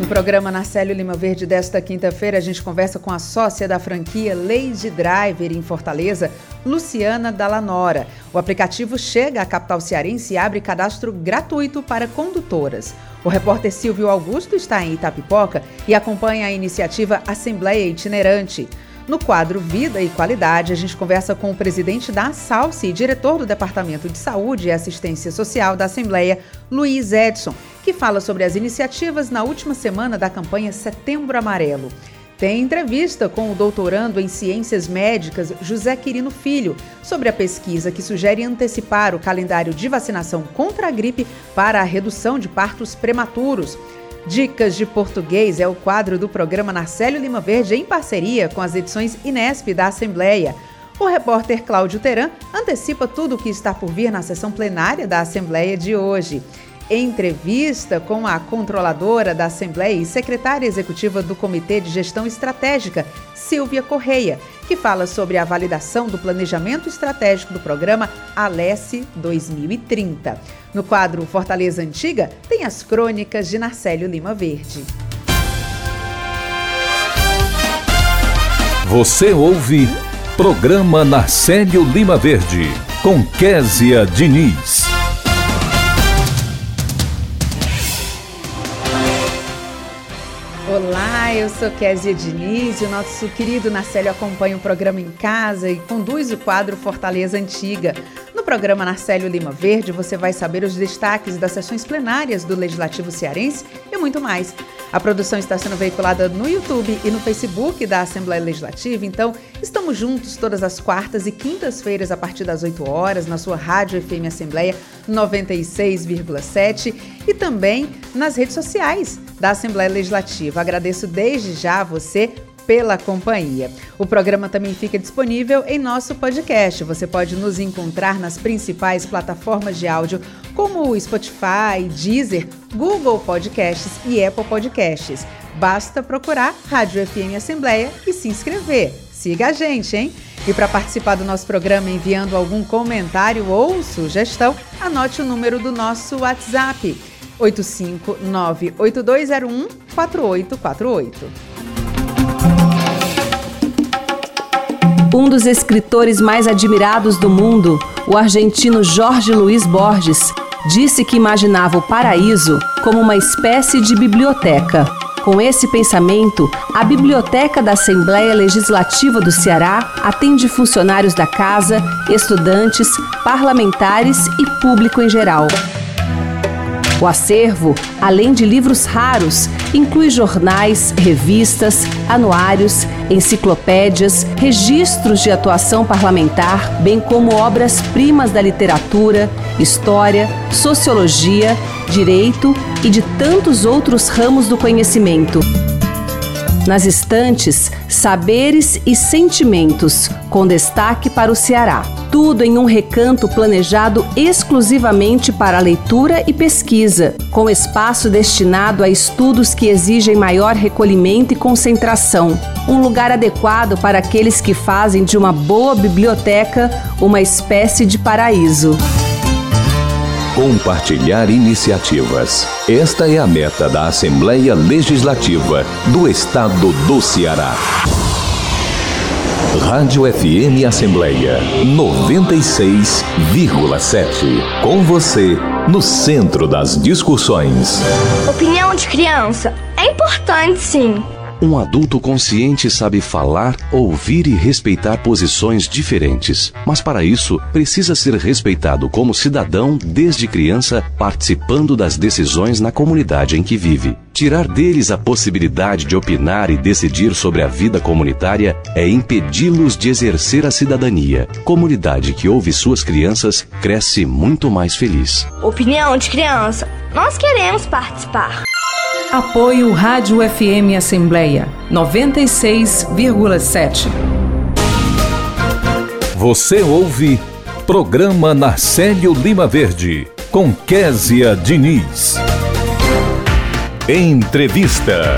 No programa Narcélio Lima Verde desta quinta-feira, a gente conversa com a sócia da franquia Lady Driver em Fortaleza, Luciana Dallanora. O aplicativo chega à capital cearense e abre cadastro gratuito para condutoras. O repórter Silvio Augusto está em Itapipoca e acompanha a iniciativa Assembleia Itinerante. No quadro Vida e Qualidade, a gente conversa com o presidente da Salsi e diretor do Departamento de Saúde e Assistência Social da Assembleia, Luiz Edson, que fala sobre as iniciativas na última semana da campanha Setembro Amarelo. Tem entrevista com o doutorando em Ciências Médicas José Quirino Filho sobre a pesquisa que sugere antecipar o calendário de vacinação contra a gripe para a redução de partos prematuros. Dicas de Português é o quadro do programa Narcélio Lima Verde em parceria com as edições Inesp da Assembleia. O repórter Cláudio Teran antecipa tudo o que está por vir na sessão plenária da Assembleia de hoje. Entrevista com a controladora da Assembleia e secretária executiva do Comitê de Gestão Estratégica, Silvia Correia, que fala sobre a validação do planejamento estratégico do programa Alesse 2030. No quadro Fortaleza Antiga, tem as crônicas de Narcélio Lima Verde. Você ouve Programa Narcélio Lima Verde, com Késia Diniz. Eu sou Késia Diniz e o nosso querido Narcélio acompanha o programa em casa e conduz o quadro Fortaleza Antiga. No programa Narcélio Lima Verde, você vai saber os destaques das sessões plenárias do Legislativo Cearense e muito mais. A produção está sendo veiculada no YouTube e no Facebook da Assembleia Legislativa, então estamos juntos todas as quartas e quintas-feiras a partir das 8 horas na sua Rádio FM Assembleia 96,7 e também nas redes sociais da Assembleia Legislativa. Agradeço desde já a você pela companhia. O programa também fica disponível em nosso podcast. Você pode nos encontrar nas principais plataformas de áudio, como o Spotify, Deezer, Google Podcasts e Apple Podcasts. Basta procurar Rádio FM Assembleia e se inscrever. Siga a gente, hein? E para participar do nosso programa enviando algum comentário ou sugestão, anote o número do nosso WhatsApp: 8598201 4848. Um dos escritores mais admirados do mundo, o argentino Jorge Luiz Borges, disse que imaginava o paraíso como uma espécie de biblioteca. Com esse pensamento, a Biblioteca da Assembleia Legislativa do Ceará atende funcionários da casa, estudantes, parlamentares e público em geral. O acervo, além de livros raros, inclui jornais, revistas, anuários, enciclopédias, registros de atuação parlamentar, bem como obras-primas da literatura, história, sociologia, direito e de tantos outros ramos do conhecimento. Nas estantes, saberes e sentimentos, com destaque para o Ceará. Tudo em um recanto planejado exclusivamente para leitura e pesquisa, com espaço destinado a estudos que exigem maior recolhimento e concentração. Um lugar adequado para aqueles que fazem de uma boa biblioteca uma espécie de paraíso. Compartilhar iniciativas. Esta é a meta da Assembleia Legislativa do Estado do Ceará. Rádio FM Assembleia 96,7. Com você, no centro das discussões. Opinião de criança é importante, sim. Um adulto consciente sabe falar, ouvir e respeitar posições diferentes. Mas para isso, precisa ser respeitado como cidadão desde criança, participando das decisões na comunidade em que vive. Tirar deles a possibilidade de opinar e decidir sobre a vida comunitária é impedi-los de exercer a cidadania. Comunidade que ouve suas crianças cresce muito mais feliz. Opinião de criança. Nós queremos participar. Apoio Rádio FM Assembleia 96,7. Você ouve Programa Narcélio Lima Verde com Késia Diniz. Entrevista.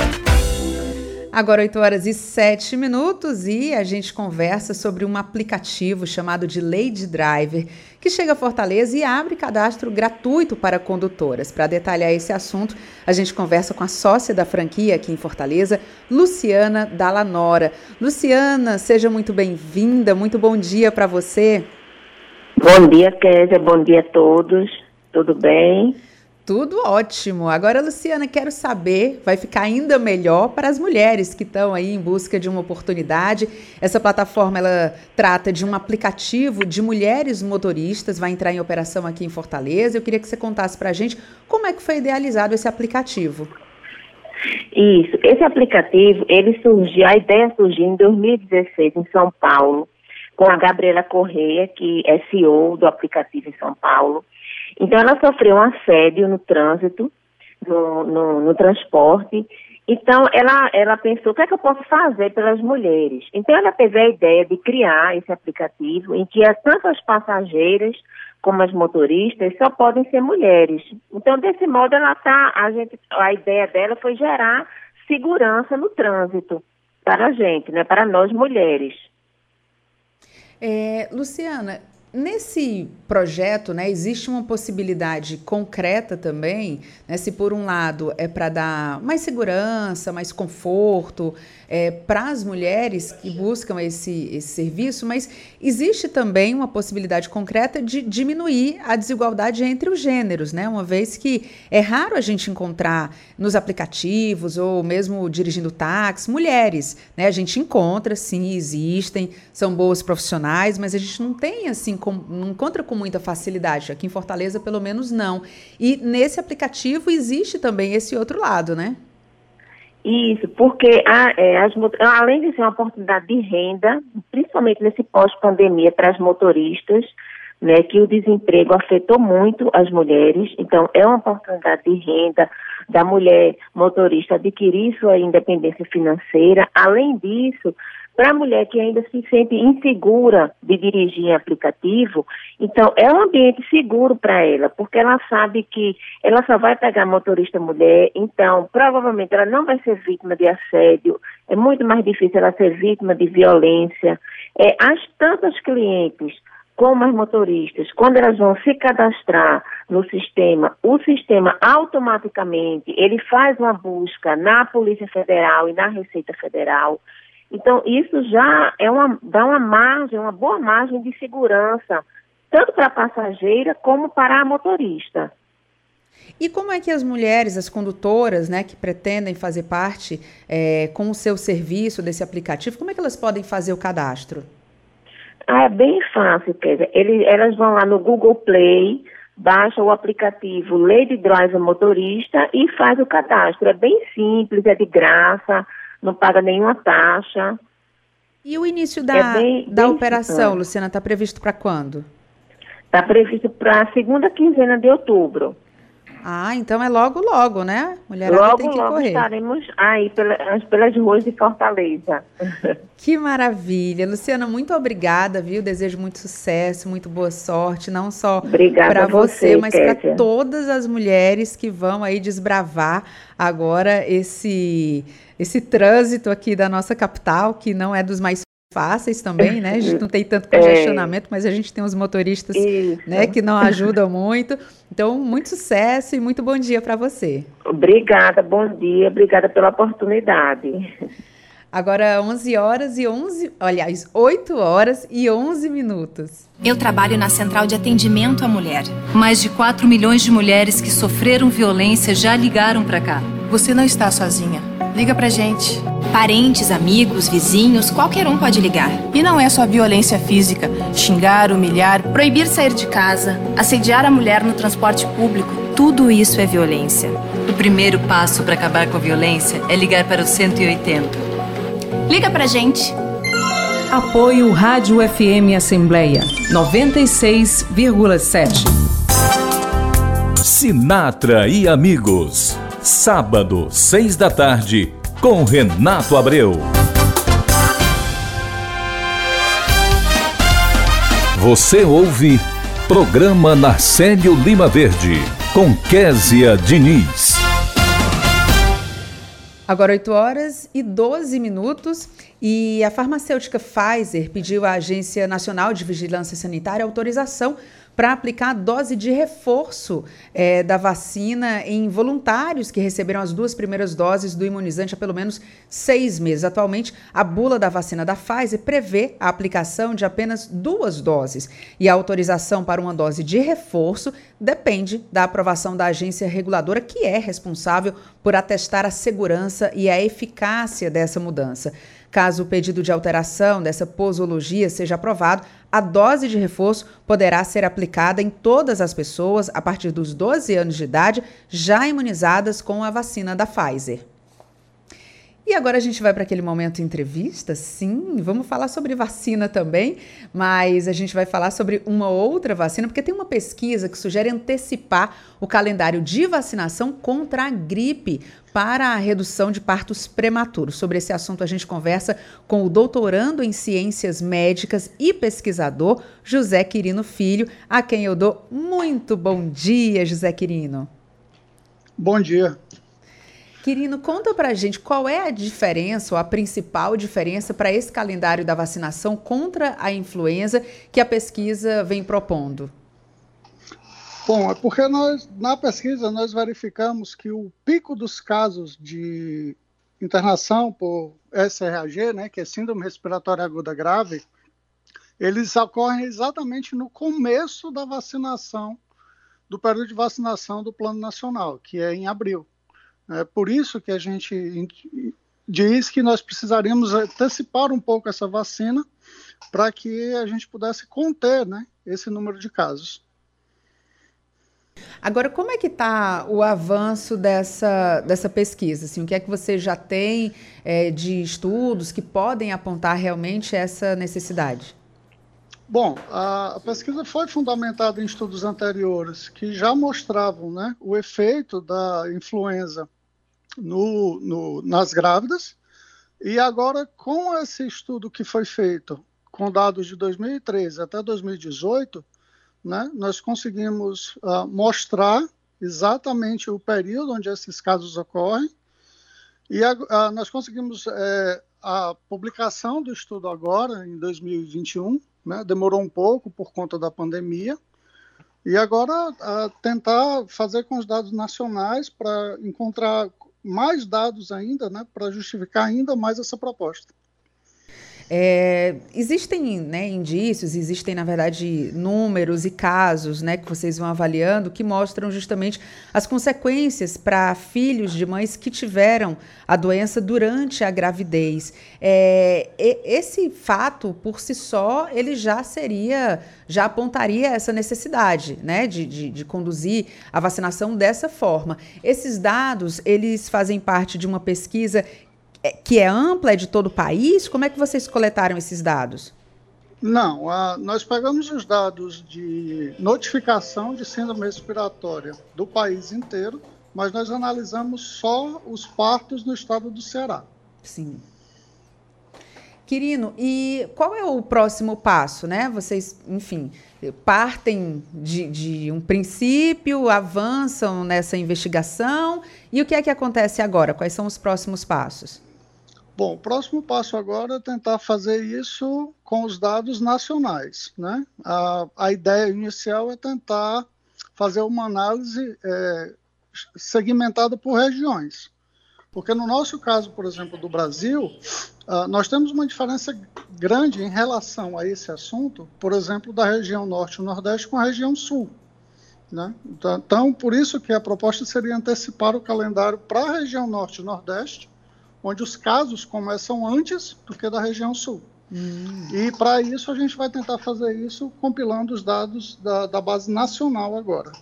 Agora 8 horas e 7 minutos e a gente conversa sobre um aplicativo chamado de Lady Driver, que chega a Fortaleza e abre cadastro gratuito para condutoras. Para detalhar esse assunto, a gente conversa com a sócia da franquia aqui em Fortaleza, Luciana Dallanora. Luciana, seja muito bem-vinda, muito bom dia para você. Bom dia, Kézia, bom dia a todos, tudo bem? Tudo ótimo. Agora, Luciana, quero saber, vai ficar ainda melhor para as mulheres que estão aí em busca de uma oportunidade. Essa plataforma ela trata de um aplicativo de mulheres motoristas, vai entrar em operação aqui em Fortaleza. Eu queria que você contasse para a gente como é que foi idealizado esse aplicativo. Isso, esse aplicativo, ele surgiu, a ideia surgiu em 2016 em São Paulo, com a Gabriela Correia, que é CEO do aplicativo em São Paulo. Então, ela sofreu um assédio no trânsito, no, no, no transporte. Então, ela, ela pensou, o que é que eu posso fazer pelas mulheres? Então, ela teve a ideia de criar esse aplicativo em que tanto as passageiras como as motoristas só podem ser mulheres. Então, desse modo, ela tá, a, gente, a ideia dela foi gerar segurança no trânsito para a gente, né, para nós mulheres. É, Luciana, Nesse projeto, né, existe uma possibilidade concreta também, né, se por um lado é para dar mais segurança, mais conforto é, para as mulheres que buscam esse, esse serviço, mas existe também uma possibilidade concreta de diminuir a desigualdade entre os gêneros, né, uma vez que é raro a gente encontrar nos aplicativos ou mesmo dirigindo táxi mulheres, né, a gente encontra, sim, existem, são boas profissionais, mas a gente não tem assim com, não encontra com muita facilidade. Aqui em Fortaleza, pelo menos, não. E nesse aplicativo existe também esse outro lado, né? Isso, porque a, é, as, além de ser uma oportunidade de renda, principalmente nesse pós-pandemia para as motoristas, né, que o desemprego afetou muito as mulheres, então é uma oportunidade de renda da mulher motorista adquirir sua independência financeira. Além disso, para a mulher que ainda se sente insegura de dirigir aplicativo, então é um ambiente seguro para ela, porque ela sabe que ela só vai pegar motorista mulher, então provavelmente ela não vai ser vítima de assédio, é muito mais difícil ela ser vítima de violência. É, as tantas clientes como as motoristas, quando elas vão se cadastrar no sistema, o sistema automaticamente ele faz uma busca na Polícia Federal e na Receita Federal então, isso já é uma, dá uma margem, uma boa margem de segurança, tanto para a passageira como para a motorista. E como é que as mulheres, as condutoras, né, que pretendem fazer parte é, com o seu serviço desse aplicativo, como é que elas podem fazer o cadastro? Ah, é bem fácil, Kézia. elas vão lá no Google Play, baixa o aplicativo Lady Driver Motorista e faz o cadastro. É bem simples, é de graça não paga nenhuma taxa. E o início da, é bem, da bem operação, Luciana, está previsto para quando? Está previsto para a segunda quinzena de outubro. Ah, então é logo, logo, né? Mulherada logo, tem que logo correr. estaremos aí pelas, pelas ruas de Fortaleza. Que maravilha. Luciana, muito obrigada, viu? Desejo muito sucesso, muito boa sorte, não só para você, você, mas para todas as mulheres que vão aí desbravar agora esse esse trânsito aqui da nossa capital, que não é dos mais fáceis também, né? A gente não tem tanto congestionamento, é. mas a gente tem os motoristas, né, que não ajudam muito. Então, muito sucesso e muito bom dia para você. Obrigada, bom dia, obrigada pela oportunidade. Agora 11 horas e 11, aliás, 8 horas e 11 minutos. Eu trabalho na Central de Atendimento à Mulher. Mais de 4 milhões de mulheres que sofreram violência já ligaram para cá. Você não está sozinha. Liga pra gente. Parentes, amigos, vizinhos, qualquer um pode ligar. E não é só violência física, xingar, humilhar, proibir sair de casa, assediar a mulher no transporte público. Tudo isso é violência. O primeiro passo para acabar com a violência é ligar para o 180. Liga pra gente. Apoio Rádio FM Assembleia 96,7. Sinatra e amigos. Sábado, seis da tarde com Renato Abreu. Você ouve Programa Narcélio Lima Verde, com Késia Diniz. Agora 8 horas e 12 minutos e a farmacêutica Pfizer pediu à Agência Nacional de Vigilância Sanitária autorização para aplicar a dose de reforço é, da vacina em voluntários que receberam as duas primeiras doses do imunizante há pelo menos seis meses. Atualmente, a bula da vacina da Pfizer prevê a aplicação de apenas duas doses e a autorização para uma dose de reforço depende da aprovação da agência reguladora, que é responsável por atestar a segurança e a eficácia dessa mudança. Caso o pedido de alteração dessa posologia seja aprovado, a dose de reforço poderá ser aplicada em todas as pessoas a partir dos 12 anos de idade já imunizadas com a vacina da Pfizer. E agora a gente vai para aquele momento entrevista, sim, vamos falar sobre vacina também, mas a gente vai falar sobre uma outra vacina, porque tem uma pesquisa que sugere antecipar o calendário de vacinação contra a gripe para a redução de partos prematuros. Sobre esse assunto a gente conversa com o doutorando em ciências médicas e pesquisador José Quirino Filho, a quem eu dou muito bom dia, José Quirino. Bom dia. Quirino, conta pra gente qual é a diferença, ou a principal diferença para esse calendário da vacinação contra a influenza que a pesquisa vem propondo. Bom, é porque nós, na pesquisa, nós verificamos que o pico dos casos de internação por SRAG, né, que é Síndrome Respiratória Aguda Grave, eles ocorrem exatamente no começo da vacinação, do período de vacinação do Plano Nacional, que é em abril. É por isso que a gente diz que nós precisaríamos antecipar um pouco essa vacina para que a gente pudesse conter né, esse número de casos. Agora, como é que está o avanço dessa, dessa pesquisa? Assim, o que é que você já tem é, de estudos que podem apontar realmente essa necessidade? Bom, a, a, pesquisa foi fundamentada em estudos anteriores que já mostravam né, o efeito da influenza no, no, nas grávidas, e agora com esse estudo que foi feito com dados de 2013 até 2018, né, nós conseguimos uh, mostrar exatamente o período onde esses casos ocorrem, e a, uh, nós conseguimos é, a publicação do estudo agora, em 2021, né? demorou um pouco por conta da pandemia. E agora tentar fazer com os dados nacionais para encontrar mais dados ainda, né, para justificar ainda mais essa proposta. É, existem né, indícios, existem, na verdade, números e casos né, que vocês vão avaliando que mostram justamente as consequências para filhos de mães que tiveram a doença durante a gravidez. É, esse fato, por si só, ele já seria, já apontaria essa necessidade né, de, de, de conduzir a vacinação dessa forma. Esses dados, eles fazem parte de uma pesquisa que é ampla, é de todo o país? Como é que vocês coletaram esses dados? Não, a, nós pegamos os dados de notificação de síndrome respiratória do país inteiro, mas nós analisamos só os partos no estado do Ceará. Sim. Quirino, e qual é o próximo passo, né? Vocês, enfim, partem de, de, um princípio, avançam nessa investigação, e o que é que acontece agora? Quais são os próximos passos? Bom, o próximo passo agora é tentar fazer isso com os dados nacionais. Né? A, a ideia inicial é tentar fazer uma análise é, segmentada por regiões. Porque no nosso caso, por exemplo, do Brasil, uh, nós temos uma diferença grande em relação a esse assunto, por exemplo, da região norte e nordeste com a região sul. Né? Então, então, por isso que a proposta seria antecipar o calendário para a região norte e nordeste, onde os casos começam antes do que da região sul. Hum. E para isso a gente vai tentar fazer isso compilando os dados da, da base nacional agora.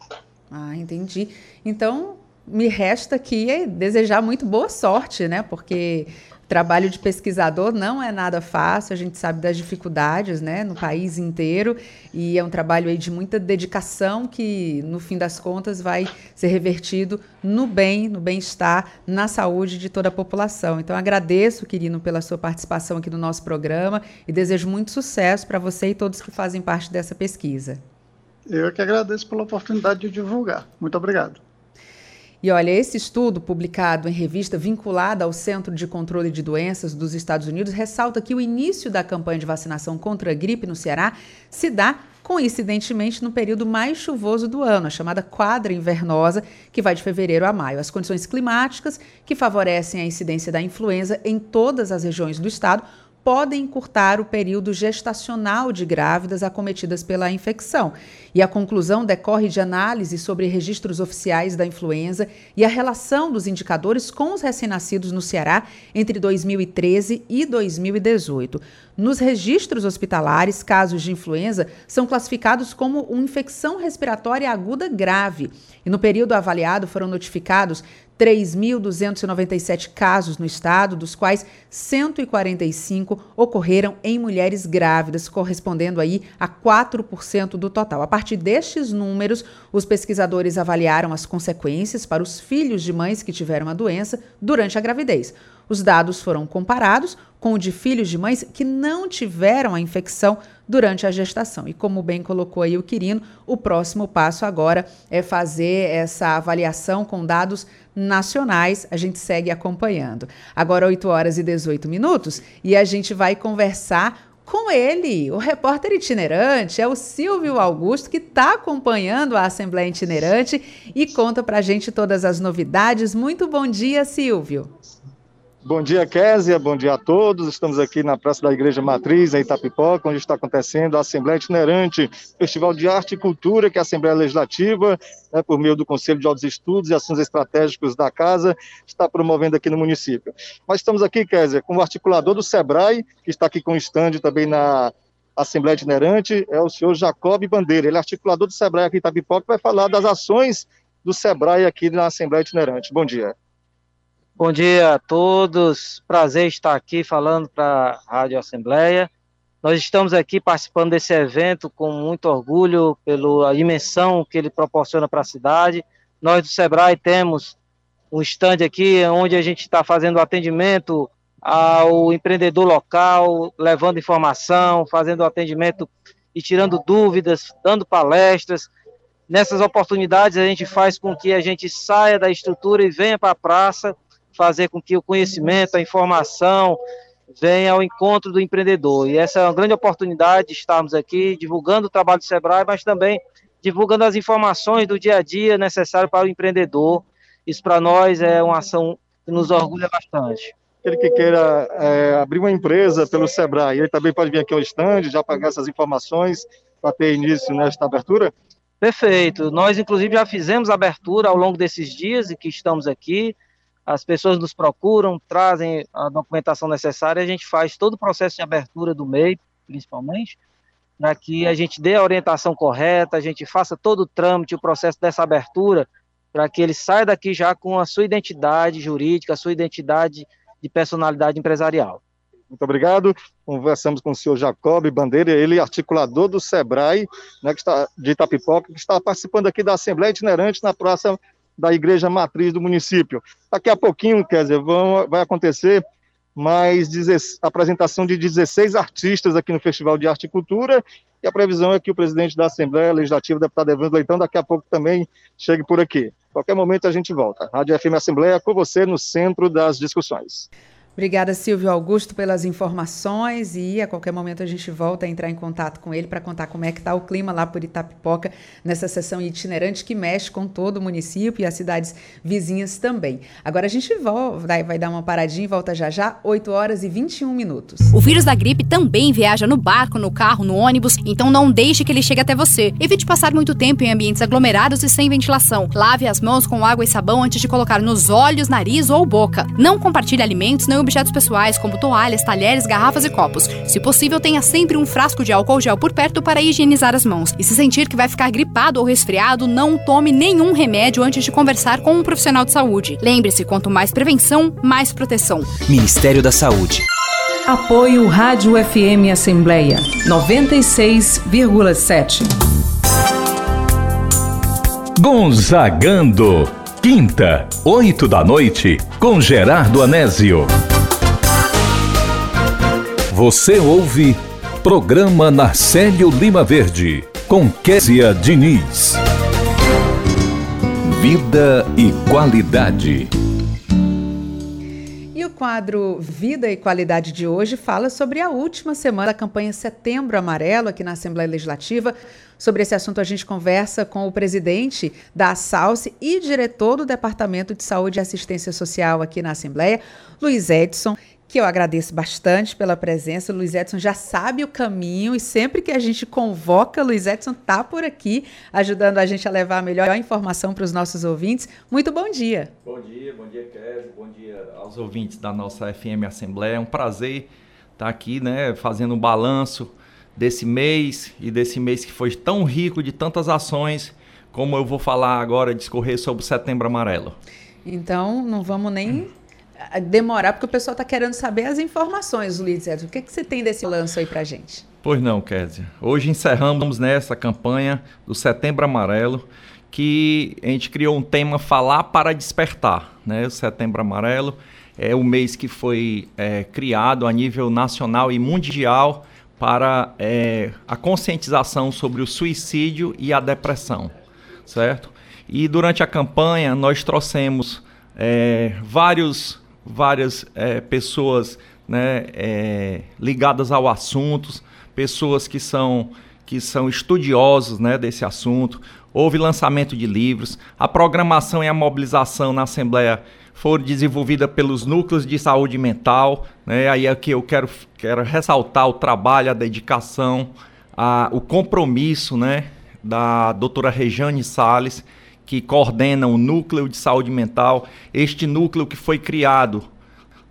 Ah, entendi. Então, me resta aqui desejar muito boa sorte, né? Porque trabalho de pesquisador não é nada fácil, a gente sabe das dificuldades, né, no país inteiro, e é um trabalho aí de muita dedicação que, no fim das contas, vai ser revertido no bem, no bem-estar, na saúde de toda a população. Então, agradeço, Quirino, pela sua participação aqui no nosso programa e desejo muito sucesso para você e todos que fazem parte dessa pesquisa. Eu que agradeço pela oportunidade de divulgar. Muito obrigado. E olha, esse estudo, publicado em revista vinculada ao Centro de Controle de Doenças dos Estados Unidos, ressalta que o início da campanha de vacinação contra a gripe no Ceará se dá coincidentemente no período mais chuvoso do ano, a chamada quadra invernosa, que vai de fevereiro a maio. As condições climáticas que favorecem a incidência da influenza em todas as regiões do estado podem encurtar o período gestacional de grávidas acometidas pela infecção. E a conclusão decorre de análise sobre registros oficiais da influenza e a relação dos indicadores com os recém-nascidos no Ceará entre 2013 e 2018. Nos registros hospitalares, casos de influenza são classificados como uma infecção respiratória aguda grave. E no período avaliado foram notificados 3.297 casos no estado, dos quais 145 ocorreram em mulheres grávidas, correspondendo aí a 4% do total. A partir destes números, os pesquisadores avaliaram as consequências para os filhos de mães que tiveram a doença durante a gravidez. Os dados foram comparados com o de filhos de mães que não tiveram a infecção durante a gestação. E como bem colocou aí o Quirino, o próximo passo agora é fazer essa avaliação com dados nacionais. A gente segue acompanhando. Agora 8 horas e 18 minutos e a gente vai conversar com ele, o repórter itinerante, é o Silvio Augusto, que está acompanhando a Assembleia Itinerante e conta para a gente todas as novidades. Muito bom dia, Silvio. Bom dia, Késia. Bom dia a todos. Estamos aqui na Praça da Igreja Matriz, em Itapipoca, onde está acontecendo a Assembleia Itinerante, Festival de Arte e Cultura, que é a Assembleia Legislativa, né, por meio do Conselho de Altos Estudos e Assuntos Estratégicos da Casa, está promovendo aqui no município. Nós estamos aqui, Késia, com o articulador do SEBRAE, que está aqui com o estande também na Assembleia Itinerante, é o senhor Jacob Bandeira. Ele é articulador do SEBRAE aqui em Itapipoca, vai falar das ações do SEBRAE aqui na Assembleia Itinerante. Bom dia. Bom dia a todos, prazer estar aqui falando para a Rádio Assembleia. Nós estamos aqui participando desse evento com muito orgulho pela dimensão que ele proporciona para a cidade. Nós do Sebrae temos um stand aqui onde a gente está fazendo atendimento ao empreendedor local, levando informação, fazendo atendimento e tirando dúvidas, dando palestras. Nessas oportunidades a gente faz com que a gente saia da estrutura e venha para a praça fazer com que o conhecimento, a informação venha ao encontro do empreendedor. E essa é uma grande oportunidade de estarmos aqui divulgando o trabalho do Sebrae, mas também divulgando as informações do dia a dia necessárias para o empreendedor. Isso para nós é uma ação que nos orgulha bastante. Aquele que queira é, abrir uma empresa pelo Sebrae, ele também pode vir aqui ao stand, já pagar essas informações para ter início nesta abertura? Perfeito. Nós, inclusive, já fizemos abertura ao longo desses dias e que estamos aqui as pessoas nos procuram, trazem a documentação necessária, a gente faz todo o processo de abertura do MEI, principalmente, para que a gente dê a orientação correta, a gente faça todo o trâmite, o processo dessa abertura, para que ele saia daqui já com a sua identidade jurídica, a sua identidade de personalidade empresarial. Muito obrigado. Conversamos com o senhor Jacob Bandeira, ele é articulador do SEBRAE, né, que está, de Itapipoca, que está participando aqui da Assembleia Itinerante na Praça da igreja matriz do município. Daqui a pouquinho, quer dizer, vão, vai acontecer mais a apresentação de 16 artistas aqui no Festival de Arte e Cultura, e a previsão é que o presidente da Assembleia Legislativa, deputado Evandro Leitão, daqui a pouco também chegue por aqui. qualquer momento a gente volta. Rádio FM Assembleia com você no centro das discussões. Obrigada, Silvio Augusto, pelas informações e a qualquer momento a gente volta a entrar em contato com ele para contar como é que está o clima lá por Itapipoca nessa sessão itinerante que mexe com todo o município e as cidades vizinhas também. Agora a gente volta, vai dar uma paradinha e volta já já, 8 horas e 21 minutos. O vírus da gripe também viaja no barco, no carro, no ônibus, então não deixe que ele chegue até você. Evite passar muito tempo em ambientes aglomerados e sem ventilação. Lave as mãos com água e sabão antes de colocar nos olhos, nariz ou boca. Não compartilhe alimentos nem objetos pessoais como toalhas, talheres, garrafas e copos. Se possível, tenha sempre um frasco de álcool gel por perto para higienizar as mãos. E se sentir que vai ficar gripado ou resfriado, não tome nenhum remédio antes de conversar com um profissional de saúde. Lembre-se, quanto mais prevenção, mais proteção. Ministério da Saúde. Apoio Rádio FM Assembleia 96,7. Gonzagando. Quinta, oito da noite, com Gerardo Anésio. Você ouve Programa Narcélio Lima Verde, com Késia Diniz. Vida e qualidade. E o quadro Vida e Qualidade de hoje fala sobre a última semana da campanha Setembro Amarelo aqui na Assembleia Legislativa. Sobre esse assunto, a gente conversa com o presidente da SALSE e diretor do Departamento de Saúde e Assistência Social aqui na Assembleia, Luiz Edson que eu agradeço bastante pela presença. O Luiz Edson já sabe o caminho e sempre que a gente convoca, Luiz Edson está por aqui, ajudando a gente a levar a melhor informação para os nossos ouvintes. Muito bom dia. Bom dia, bom dia, Kézia, bom dia aos ouvintes da nossa FM Assembleia. É um prazer estar aqui, né, fazendo um balanço desse mês e desse mês que foi tão rico de tantas ações, como eu vou falar agora, discorrer sobre o Setembro Amarelo. Então, não vamos nem demorar, porque o pessoal está querendo saber as informações, Luiz Edson. O que, que você tem desse lance aí para gente? Pois não, Kézia. Hoje encerramos nessa campanha do Setembro Amarelo, que a gente criou um tema Falar para Despertar. Né? O Setembro Amarelo é o mês que foi é, criado a nível nacional e mundial para é, a conscientização sobre o suicídio e a depressão, certo? E durante a campanha nós trouxemos é, vários várias é, pessoas né, é, ligadas ao assunto, pessoas que são, que são estudiosos né, desse assunto. Houve lançamento de livros, a programação e a mobilização na Assembleia foram desenvolvidas pelos núcleos de saúde mental. Né, aí aqui eu quero, quero ressaltar o trabalho, a dedicação, a, o compromisso né, da doutora Rejane Salles, que coordena o Núcleo de Saúde Mental, este núcleo que foi criado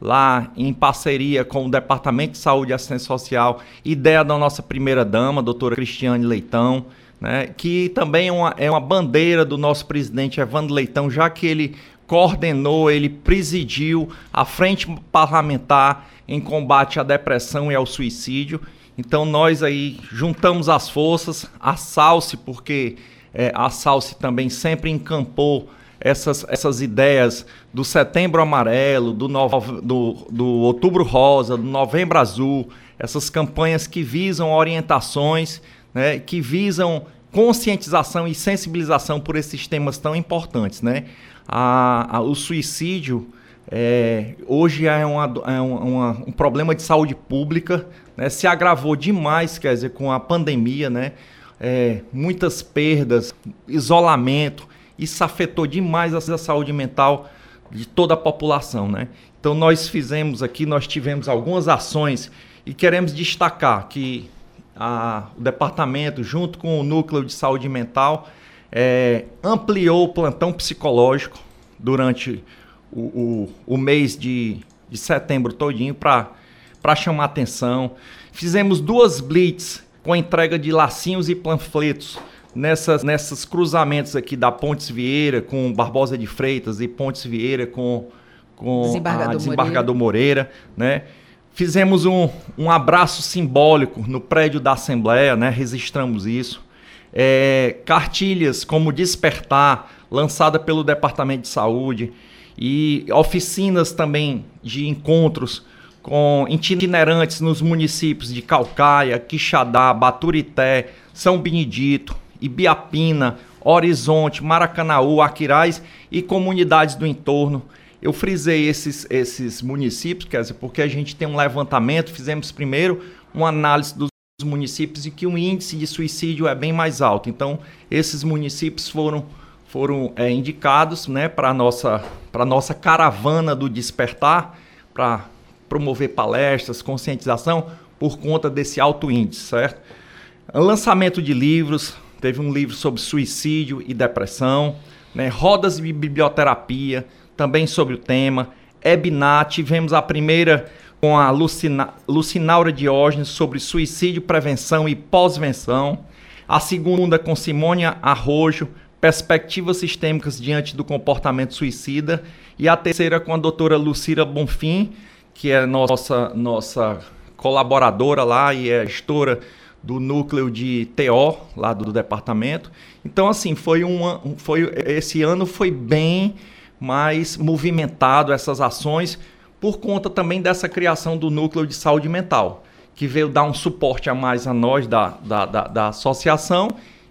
lá em parceria com o Departamento de Saúde e Assistência Social, ideia da nossa primeira-dama, doutora Cristiane Leitão, né, que também é uma, é uma bandeira do nosso presidente Evandro Leitão, já que ele coordenou, ele presidiu a frente parlamentar em combate à depressão e ao suicídio. Então nós aí juntamos as forças, a Salse, porque é, a Salsi também sempre encampou essas, essas ideias do Setembro Amarelo, do, no, do, do Outubro Rosa, do Novembro Azul, essas campanhas que visam orientações, né, que visam conscientização e sensibilização por esses temas tão importantes. Né? A, a, o suicídio é, hoje é, uma, é uma, um problema de saúde pública, né? se agravou demais, quer dizer, com a pandemia, né? É, muitas perdas, isolamento. Isso afetou demais a saúde mental de toda a população, né? Então nós fizemos aqui, nós tivemos algumas ações e queremos destacar que a, o departamento, junto com o núcleo de saúde mental, é, ampliou o plantão psicológico durante o, o, o mês de, de setembro todinho para chamar atenção. Fizemos duas blitz com a entrega de lacinhos e panfletos nessas, nessas cruzamentos aqui da Pontes Vieira com Barbosa de Freitas e Pontes Vieira com, com desembargador, desembargador Moreira. Moreira, né? Fizemos um, um abraço simbólico no prédio da Assembleia, né? registramos isso. É, cartilhas como Despertar, lançada pelo Departamento de Saúde, e oficinas também de encontros com itinerantes nos municípios de Calcaia, Quixadá, Baturité, São Benedito, Ibiapina, Horizonte, Maracanaú, Aquiraz e comunidades do entorno. Eu frisei esses, esses municípios, quer dizer, porque a gente tem um levantamento, fizemos primeiro uma análise dos municípios e que o índice de suicídio é bem mais alto. Então, esses municípios foram, foram é, indicados né, para a nossa, nossa caravana do despertar, para promover palestras, conscientização por conta desse alto índice, certo? Lançamento de livros, teve um livro sobre suicídio e depressão, né? rodas de biblioterapia, também sobre o tema. Ebinat, tivemos a primeira com a Lucina, Lucinaura Diógenes sobre suicídio, prevenção e pós-venção. A segunda com Simônia Arrojo, perspectivas sistêmicas diante do comportamento suicida. E a terceira com a doutora Lucira Bonfim, que é nossa, nossa colaboradora lá e é gestora do núcleo de TO lá do, departamento. Então, assim, foi uma, foi, esse ano foi bem mais movimentado essas ações por conta também dessa criação do núcleo de saúde mental, que veio dar um suporte a mais a nós da, da, da, da associação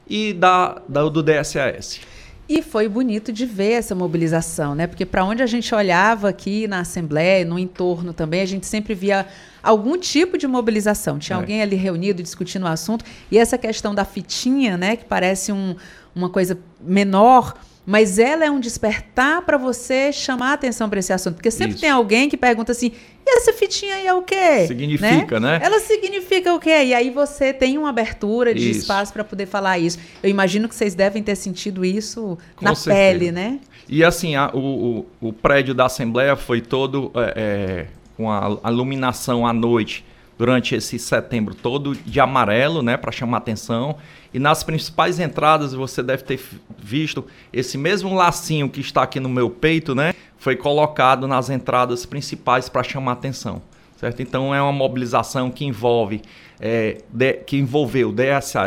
e da, da, do DSAS. E foi bonito de ver essa mobilização, né? Porque para onde a gente olhava aqui na Assembleia, no entorno também, a gente sempre via algum tipo de mobilização. Tinha é. alguém ali reunido discutindo o assunto. E essa questão da fitinha, né? Que parece um, uma coisa menor, mas ela é um despertar para você chamar a atenção para esse assunto. Porque sempre Isso. tem alguém que pergunta assim: e essa fitinha aí é o quê? Significa, né? né? Ela significa o quê? E aí você tem uma abertura de isso. espaço para poder falar isso. Eu imagino que vocês devem ter sentido isso Com na certeza. pele, né? E assim, a, o, o, o, prédio da Assembleia foi todo é, é, com a, a iluminação à noite durante esse setembro todo de amarelo, né, para chamar atenção. E nas principais entradas você deve ter visto esse mesmo lacinho que está aqui no meu peito, né, foi colocado nas entradas principais para chamar atenção, certo? Então é uma mobilização que envolve é, de, que envolveu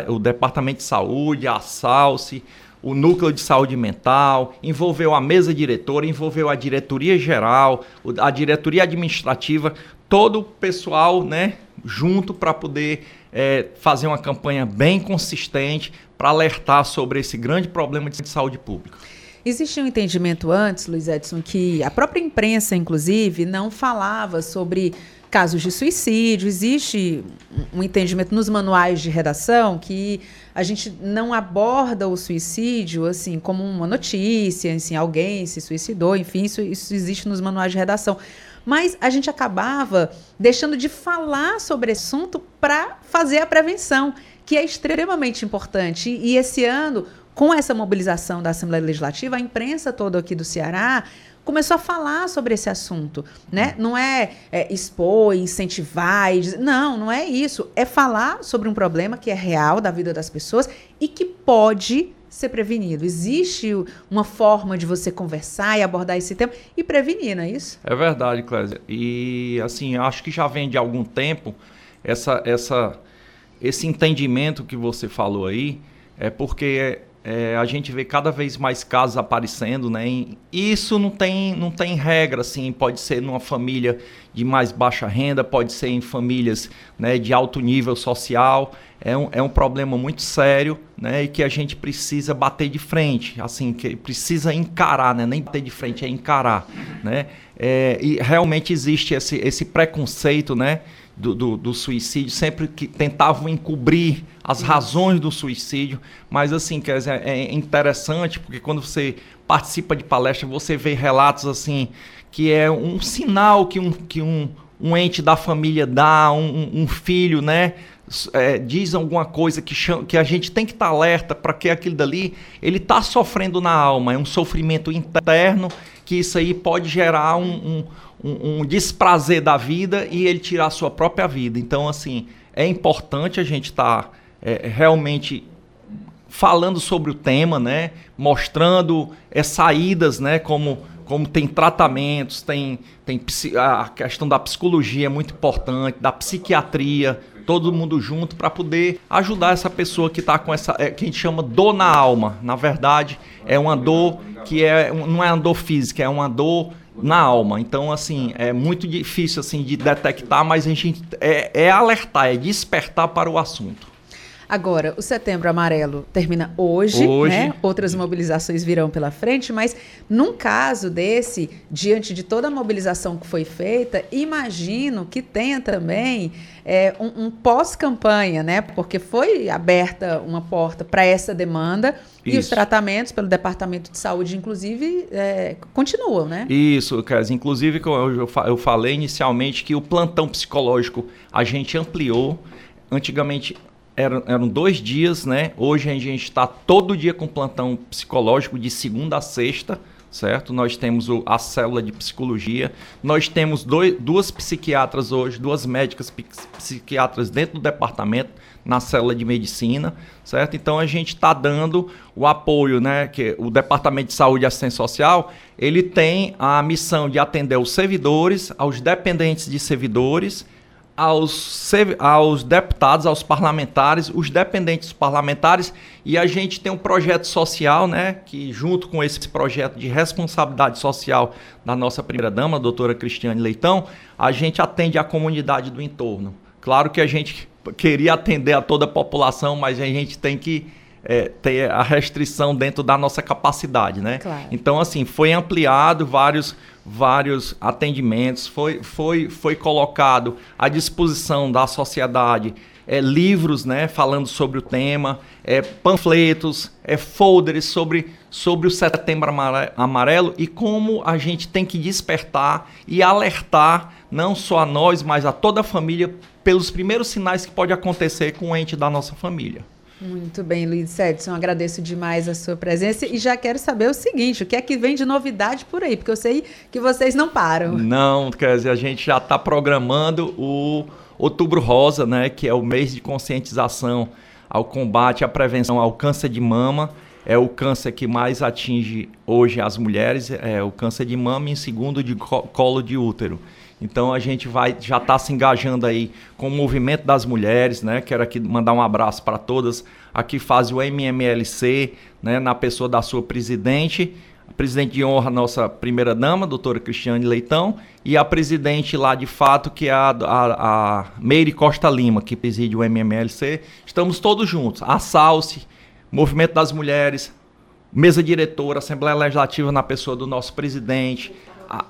o Departamento de Saúde, a SALSE, o Núcleo de Saúde Mental, envolveu a mesa diretora, envolveu a diretoria geral, a diretoria administrativa, todo o pessoal né, junto para poder é, fazer uma campanha bem consistente para alertar sobre esse grande problema de saúde pública. Existia um entendimento antes, Luiz Edson, que a própria imprensa, inclusive, não falava sobre casos de suicídio. Existe um entendimento nos manuais de redação que a gente não aborda o suicídio assim como uma notícia, assim, alguém se suicidou, enfim, isso, isso existe nos manuais de redação. Mas a gente acabava deixando de falar sobre esse assunto para fazer a prevenção, que é extremamente importante. E esse ano, com essa mobilização da Assembleia Legislativa, a imprensa toda aqui do Ceará começou a falar sobre esse assunto, né? Não é, é expor, incentivar, dizer, não, não é isso. É falar sobre um problema que é real da vida das pessoas e que pode ser prevenido. Existe uma forma de você conversar e abordar esse tema e prevenir, não é isso? É verdade, Clésia. E assim, acho que já vem de algum tempo essa, essa, esse entendimento que você falou aí, é porque é, a gente vê cada vez mais casos aparecendo, né? E isso não tem, não tem regra, assim, pode ser numa família de mais baixa renda, pode ser em famílias né, de alto nível social. É um, é um problema muito sério, né? E que a gente precisa bater de frente, assim, que precisa encarar, né? Nem bater de frente, é encarar, né? É, e realmente existe esse, esse preconceito, né? do, do, do, suicídio, sempre que tentavam encobrir as razões do suicídio. Mas, assim, quer dizer, é interessante porque quando você participa de palestra, você vê relatos assim que é um sinal que um, que um, um ente da família dá, um, um filho, né? É, diz alguma coisa que, chama, que a gente tem que estar tá alerta para que aquilo dali ele está sofrendo na alma, é um sofrimento interno que isso aí pode gerar um, um um, desprazer da vida e ele tirar a sua própria vida. Então, assim, é importante a gente estar tá, é, realmente falando sobre o tema, né? Mostrando é, saídas, né? Como, como tem tratamentos, tem, tem a questão da psicologia é muito importante, da psiquiatria, todo mundo junto para poder ajudar essa pessoa que está com essa, é, que a gente chama dor na alma. Na verdade, é uma dor que é, não é uma dor física, é uma dor na alma. Então, assim, é muito difícil assim de detectar, mas a gente é, é alertar, é despertar para o assunto. Agora, o Setembro Amarelo termina hoje, hoje, né? Outras mobilizações virão pela frente, mas num caso desse, diante de toda a mobilização que foi feita, imagino que tenha também é, um, um pós-campanha, né? Porque foi aberta uma porta para essa demanda isso. e os tratamentos pelo Departamento de Saúde, inclusive, é, continuam, né? Isso, Kézia. Inclusive, eu falei inicialmente que o plantão psicológico a gente ampliou. Antigamente eram, eram dois dias, né? Hoje a gente está todo dia com plantão psicológico de segunda a sexta, certo? Nós temos o, a célula de psicologia, nós temos dois, duas psiquiatras hoje, duas médicas psiquiatras dentro do departamento, na célula de medicina, certo? Então a gente está dando o apoio, né? Que o Departamento de Saúde e Assistência Social ele tem a missão de atender os servidores, aos dependentes de servidores aos, aos deputados, aos parlamentares, os dependentes parlamentares, e a gente tem um projeto social, né, que junto com esse projeto de responsabilidade social da nossa primeira-dama, doutora Cristiane Leitão, a gente atende a comunidade do entorno. Claro que a gente queria atender a toda a população, mas a gente tem que é, ter a restrição dentro da nossa capacidade, né? Claro. Então, assim, foi ampliado vários vários atendimentos, foi, foi, foi colocado à disposição da sociedade é, livros né, falando sobre o tema, é, panfletos, é, folders sobre, sobre o Setembro Amarelo e como a gente tem que despertar e alertar não só a nós, mas a toda a família pelos primeiros sinais que pode acontecer com o ente da nossa família. Muito bem, Luiz Edson, agradeço demais a sua presença e já quero saber o seguinte, o que é que vem de novidade por aí? Porque eu sei que vocês não param. Não, quer dizer, a gente já está programando o Outubro Rosa, né, que é o mês de conscientização ao combate à prevenção ao câncer de mama. É o câncer que mais atinge hoje as mulheres, é o câncer de mama em segundo de colo de útero. Então a gente vai já está se engajando aí com o movimento das mulheres, né? Quero aqui mandar um abraço para todas. Aqui faz o MMLC, né? Na pessoa da sua presidente presidente de honra, nossa primeira dama, doutora Cristiane Leitão, e a presidente lá de fato, que é a, a, a Meire Costa Lima, que preside o MMLC. Estamos todos juntos. A Salce, Movimento das Mulheres, mesa diretora, Assembleia Legislativa na pessoa do nosso presidente,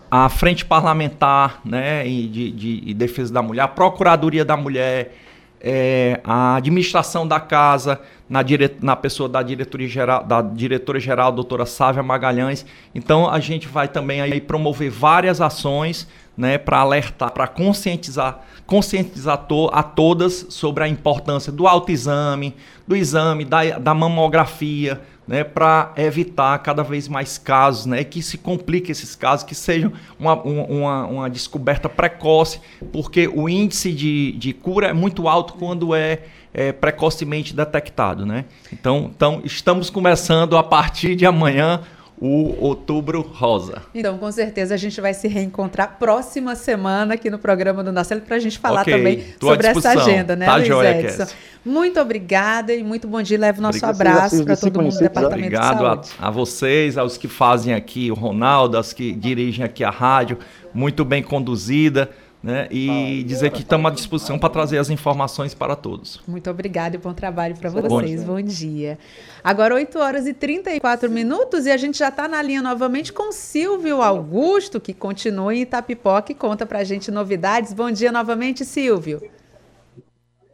a, Frente Parlamentar né, de, de, de Defesa da Mulher, a Procuradoria da Mulher, é, a administração da casa, na, dire... na pessoa da diretoria geral, da diretora geral, doutora Sávia Magalhães. Então a gente vai também aí promover várias ações né, para alertar, para conscientizar, conscientizar to a todas sobre a importância do autoexame, do exame, da, da mamografia, né, para evitar cada vez mais casos, né, que se compliquem esses casos, que sejam uma, uma, uma descoberta precoce, porque o índice de, de cura é muito alto quando é, é precocemente detectado. Né? Então, então, estamos começando a partir de amanhã o Outubro Rosa. Então, com certeza, a gente vai se reencontrar próxima semana aqui no programa do Nacelo para a gente falar okay, também sobre essa agenda, né, tá Luiz joia, Edson? Muito obrigada e muito bom dia. Leve o nosso Obrigado, abraço para todo mundo do Departamento Obrigado de Saúde. A, a vocês, aos que fazem aqui, o Ronaldo, aos que dirigem aqui a rádio, muito bem conduzida né? E dizer que estamos à disposição para trazer as informações para todos. Muito obrigada e bom trabalho para vocês. Bom, bom dia. Agora 8 horas e 34 minutos e a gente já está na linha novamente com Silvio Augusto, que continua em Itapipoca e conta para a gente novidades. Bom dia novamente, Silvio.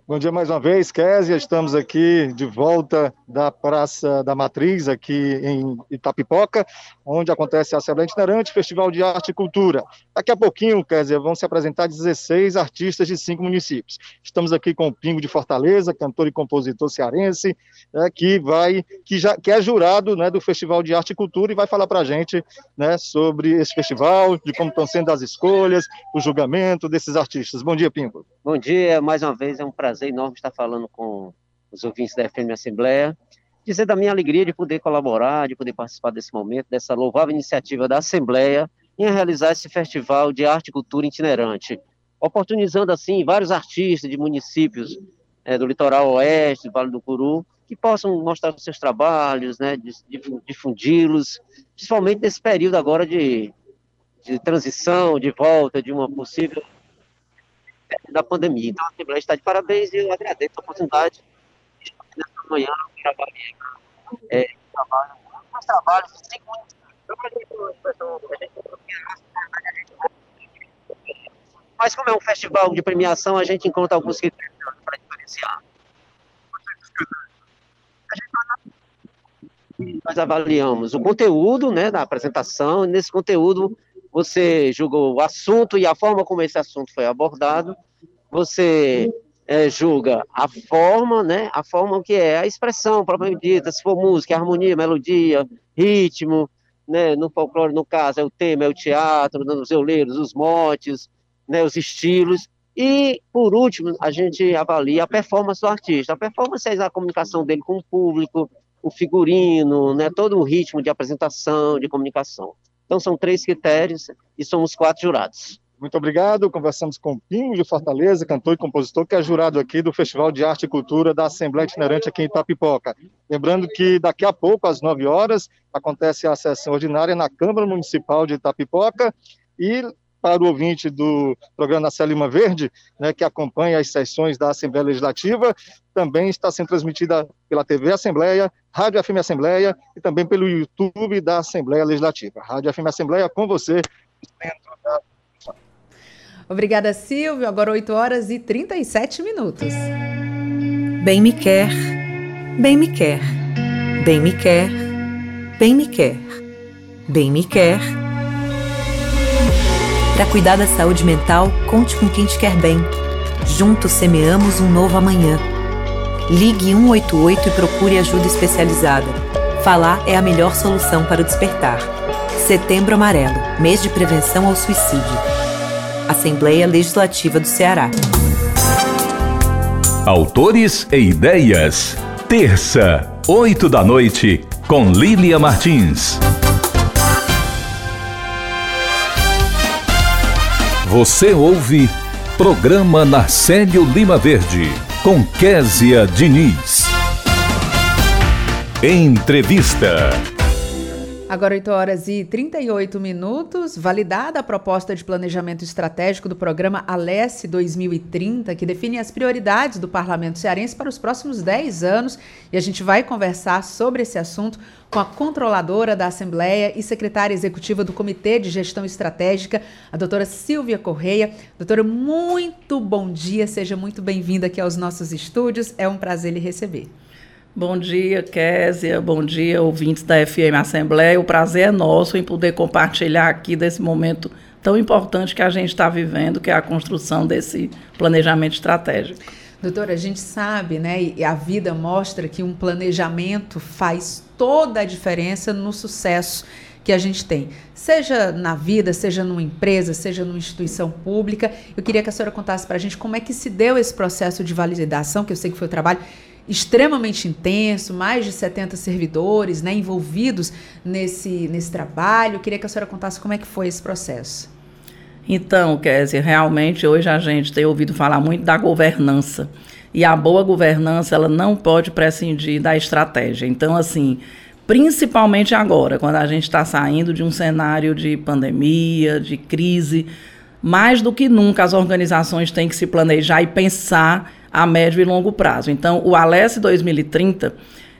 Bom dia mais uma vez, Késia. Estamos aqui de volta da Praça da Matriz, aqui em Itapipoca, onde acontece a Assembleia Itinerante Festival de Arte e Cultura. Daqui a pouquinho, Késia, vão se apresentar 16 artistas de cinco municípios. Estamos aqui com o Pingo de Fortaleza, cantor e compositor cearense, né, que vai, que já que é jurado né, do Festival de Arte e Cultura e vai falar para a gente né, sobre esse festival, de como estão sendo as escolhas, o julgamento desses artistas. Bom dia, Pingo. Bom dia, mais uma vez é um prazer enorme estar falando com os ouvintes da FM Assembleia, dizer da minha alegria de poder colaborar, de poder participar desse momento, dessa louvável iniciativa da Assembleia em realizar esse festival de arte e cultura itinerante, oportunizando assim vários artistas de municípios é, do litoral oeste, do Vale do Curu, que possam mostrar os seus trabalhos, né, difundi-los, principalmente nesse período agora de, de transição, de volta, de uma possível da pandemia. Então, a Assembleia está de parabéns e eu agradeço a oportunidade de estar nessa manhã, trabalhei, é, trabalho, alguns trabalhos de cinco mas como é um festival de premiação, a gente encontra alguns critérios para diferenciar. Nós avaliamos o conteúdo né, da apresentação, e nesse conteúdo você julgou o assunto e a forma como esse assunto foi abordado, você é, julga a forma, né, a forma que é a expressão propriamente dita, se for música, harmonia, melodia, ritmo, né, no folclore, no caso, é o tema, é o teatro, né, os euleiros, os motes, né, os estilos, e, por último, a gente avalia a performance do artista. A performance é a comunicação dele com o público, o figurino, né, todo o ritmo de apresentação, de comunicação. Então, são três critérios e somos quatro jurados. Muito obrigado. Conversamos com Pinho de Fortaleza, cantor e compositor, que é jurado aqui do Festival de Arte e Cultura da Assembleia Itinerante aqui em Itapipoca. Lembrando que daqui a pouco, às 9 horas, acontece a sessão ordinária na Câmara Municipal de Itapipoca e para o ouvinte do programa Na Lima Verde, né, que acompanha as sessões da Assembleia Legislativa, também está sendo transmitida pela TV Assembleia, Rádio FM Assembleia e também pelo YouTube da Assembleia Legislativa. Rádio FM Assembleia com você, dentro da Obrigada, Silvio. Agora 8 horas e 37 minutos. Bem me quer, bem me quer, bem me quer, bem me quer, bem me quer. Para cuidar da saúde mental, conte com quem te quer bem. Juntos semeamos um novo amanhã. Ligue 188 e procure ajuda especializada. Falar é a melhor solução para o despertar. Setembro Amarelo mês de prevenção ao suicídio. Assembleia Legislativa do Ceará. Autores e ideias. Terça, 8 da noite, com Lília Martins. Você ouve Programa Narcélio Lima Verde, com Késia Diniz. Entrevista. Agora 8 horas e 38 minutos, validada a proposta de planejamento estratégico do programa Alesse 2030, que define as prioridades do Parlamento Cearense para os próximos 10 anos, e a gente vai conversar sobre esse assunto com a controladora da Assembleia e secretária executiva do Comitê de Gestão Estratégica, a doutora Silvia Correia. Doutora, muito bom dia, seja muito bem-vinda aqui aos nossos estúdios, é um prazer lhe receber. Bom dia, Késia. Bom dia, ouvintes da FM Assembleia. O prazer é nosso em poder compartilhar aqui desse momento tão importante que a gente está vivendo, que é a construção desse planejamento estratégico. Doutora, a gente sabe, né, e a vida mostra que um planejamento faz toda a diferença no sucesso que a gente tem, seja na vida, seja numa empresa, seja numa instituição pública. Eu queria que a senhora contasse para a gente como é que se deu esse processo de validação, que eu sei que foi o trabalho extremamente intenso, mais de 70 servidores né, envolvidos nesse, nesse trabalho. Queria que a senhora contasse como é que foi esse processo. Então, Kézia, realmente hoje a gente tem ouvido falar muito da governança. E a boa governança, ela não pode prescindir da estratégia. Então, assim, principalmente agora, quando a gente está saindo de um cenário de pandemia, de crise, mais do que nunca as organizações têm que se planejar e pensar a médio e longo prazo. Então, o Alesse 2030,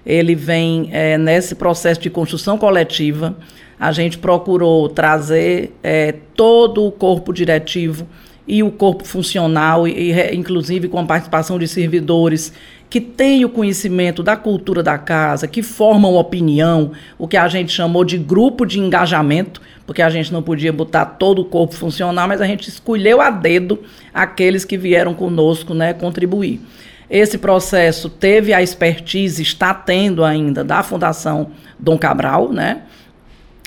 ele vem é, nesse processo de construção coletiva. A gente procurou trazer é, todo o corpo diretivo e o corpo funcional, e, e, inclusive com a participação de servidores que têm o conhecimento da cultura da casa, que formam opinião, o que a gente chamou de grupo de engajamento, porque a gente não podia botar todo o corpo funcional, mas a gente escolheu a dedo aqueles que vieram conosco né, contribuir. Esse processo teve a expertise, está tendo ainda, da Fundação Dom Cabral, né?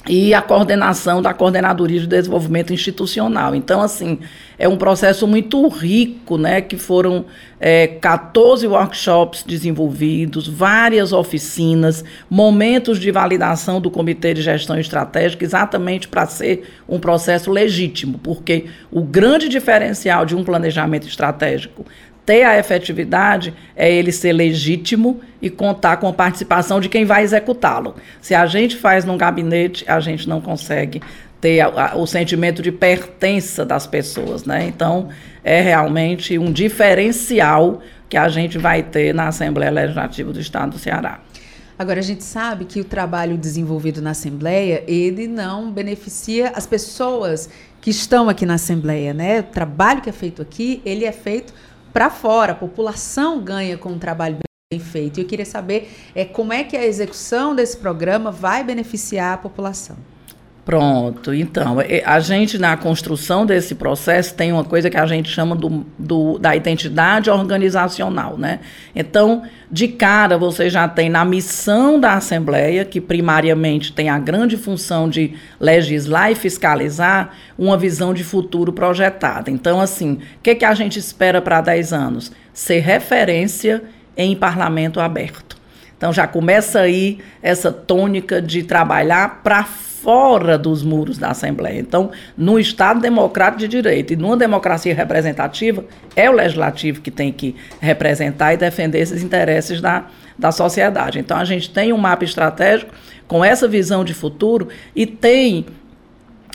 E a coordenação da Coordenadoria de Desenvolvimento Institucional. Então, assim, é um processo muito rico, né, que foram é, 14 workshops desenvolvidos, várias oficinas, momentos de validação do Comitê de Gestão Estratégica, exatamente para ser um processo legítimo, porque o grande diferencial de um planejamento estratégico ter a efetividade é ele ser legítimo e contar com a participação de quem vai executá-lo. Se a gente faz num gabinete, a gente não consegue ter a, a, o sentimento de pertença das pessoas, né? Então, é realmente um diferencial que a gente vai ter na Assembleia Legislativa do Estado do Ceará. Agora, a gente sabe que o trabalho desenvolvido na Assembleia, ele não beneficia as pessoas que estão aqui na Assembleia, né? O trabalho que é feito aqui, ele é feito para fora, a população ganha com um trabalho bem feito. E eu queria saber é, como é que a execução desse programa vai beneficiar a população. Pronto, então, é, a gente na construção desse processo tem uma coisa que a gente chama do, do, da identidade organizacional, né? Então, de cara, você já tem na missão da Assembleia, que primariamente tem a grande função de legislar e fiscalizar, uma visão de futuro projetada. Então, assim, o que, que a gente espera para 10 anos? Ser referência em parlamento aberto. Então, já começa aí essa tônica de trabalhar para fora dos muros da Assembleia. Então, no Estado democrático de direito e numa democracia representativa, é o legislativo que tem que representar e defender esses interesses da, da sociedade. Então, a gente tem um mapa estratégico com essa visão de futuro e tem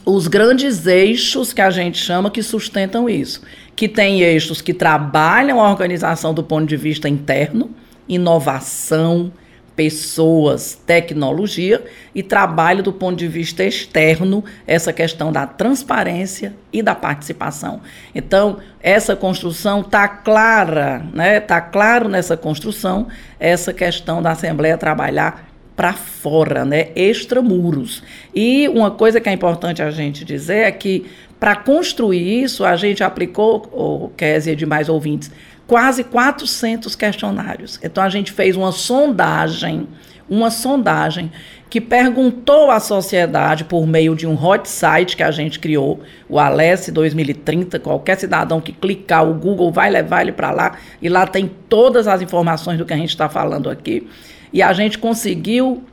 os grandes eixos que a gente chama que sustentam isso, que tem eixos que trabalham a organização do ponto de vista interno, inovação, pessoas, tecnologia e trabalho do ponto de vista externo essa questão da transparência e da participação. Então, essa construção está clara, né? Está claro nessa construção essa questão da Assembleia trabalhar para fora, né? Extramuros. E uma coisa que é importante a gente dizer é que para construir isso, a gente aplicou, o Kézia e demais ouvintes, quase 400 questionários. Então a gente fez uma sondagem, uma sondagem que perguntou à sociedade por meio de um hot site que a gente criou, o Alesse 2030, qualquer cidadão que clicar o Google vai levar ele para lá e lá tem todas as informações do que a gente está falando aqui. E a gente conseguiu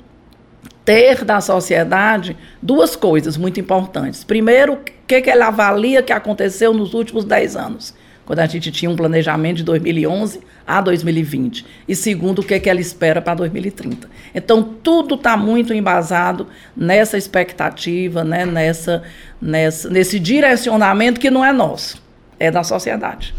ter da sociedade duas coisas muito importantes. Primeiro, o que, que ela avalia que aconteceu nos últimos 10 anos quando a gente tinha um planejamento de 2011 a 2020. E segundo, o que, é que ela espera para 2030. Então, tudo está muito embasado nessa expectativa, né, nessa, nessa, nesse direcionamento que não é nosso, é da sociedade.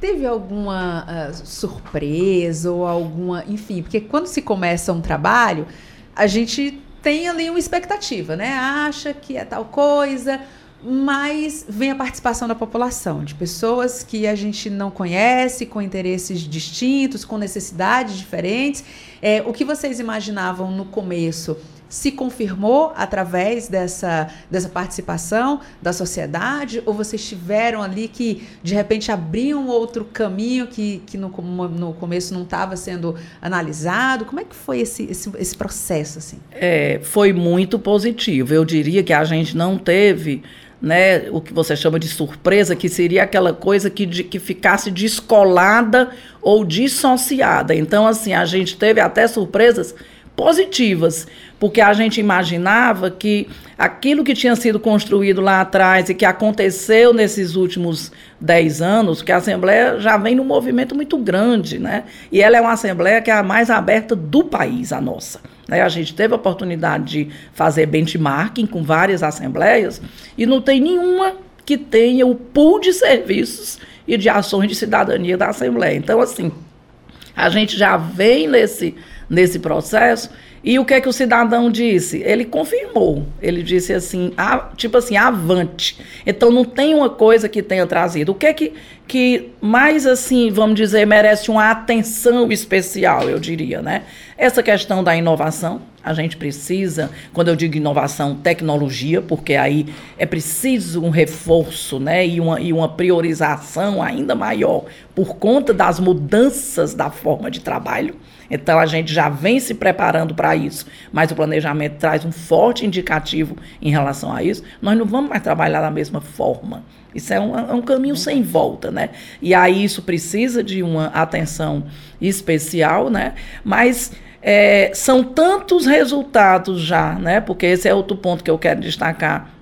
Teve alguma uh, surpresa ou alguma. Enfim, porque quando se começa um trabalho, a gente tem ali uma expectativa, né? Acha que é tal coisa mas vem a participação da população, de pessoas que a gente não conhece, com interesses distintos, com necessidades diferentes. É, o que vocês imaginavam no começo se confirmou através dessa, dessa participação da sociedade? Ou vocês tiveram ali que, de repente, abriam outro caminho que, que no, no começo não estava sendo analisado? Como é que foi esse, esse, esse processo? Assim? É, foi muito positivo. Eu diria que a gente não teve né, o que você chama de surpresa, que seria aquela coisa que, de, que ficasse descolada ou dissociada. Então, assim, a gente teve até surpresas positivas, porque a gente imaginava que aquilo que tinha sido construído lá atrás e que aconteceu nesses últimos dez anos, que a Assembleia já vem num movimento muito grande, né? E ela é uma Assembleia que é a mais aberta do país, a nossa. Né? A gente teve a oportunidade de fazer benchmarking com várias assembleias e não tem nenhuma que tenha o pool de serviços e de ações de cidadania da Assembleia. Então, assim, a gente já vem nesse, nesse processo e o que é que o cidadão disse? Ele confirmou. Ele disse assim, a, tipo assim, avante. Então não tem uma coisa que tenha trazido. O que é que, que mais assim, vamos dizer, merece uma atenção especial, eu diria, né? Essa questão da inovação. A gente precisa, quando eu digo inovação, tecnologia, porque aí é preciso um reforço, né? E uma, e uma priorização ainda maior por conta das mudanças da forma de trabalho. Então a gente já vem se preparando para isso, mas o planejamento traz um forte indicativo em relação a isso. Nós não vamos mais trabalhar da mesma forma. Isso é um, é um caminho sem volta, né? E aí isso precisa de uma atenção especial, né? Mas é, são tantos resultados já, né? Porque esse é outro ponto que eu quero destacar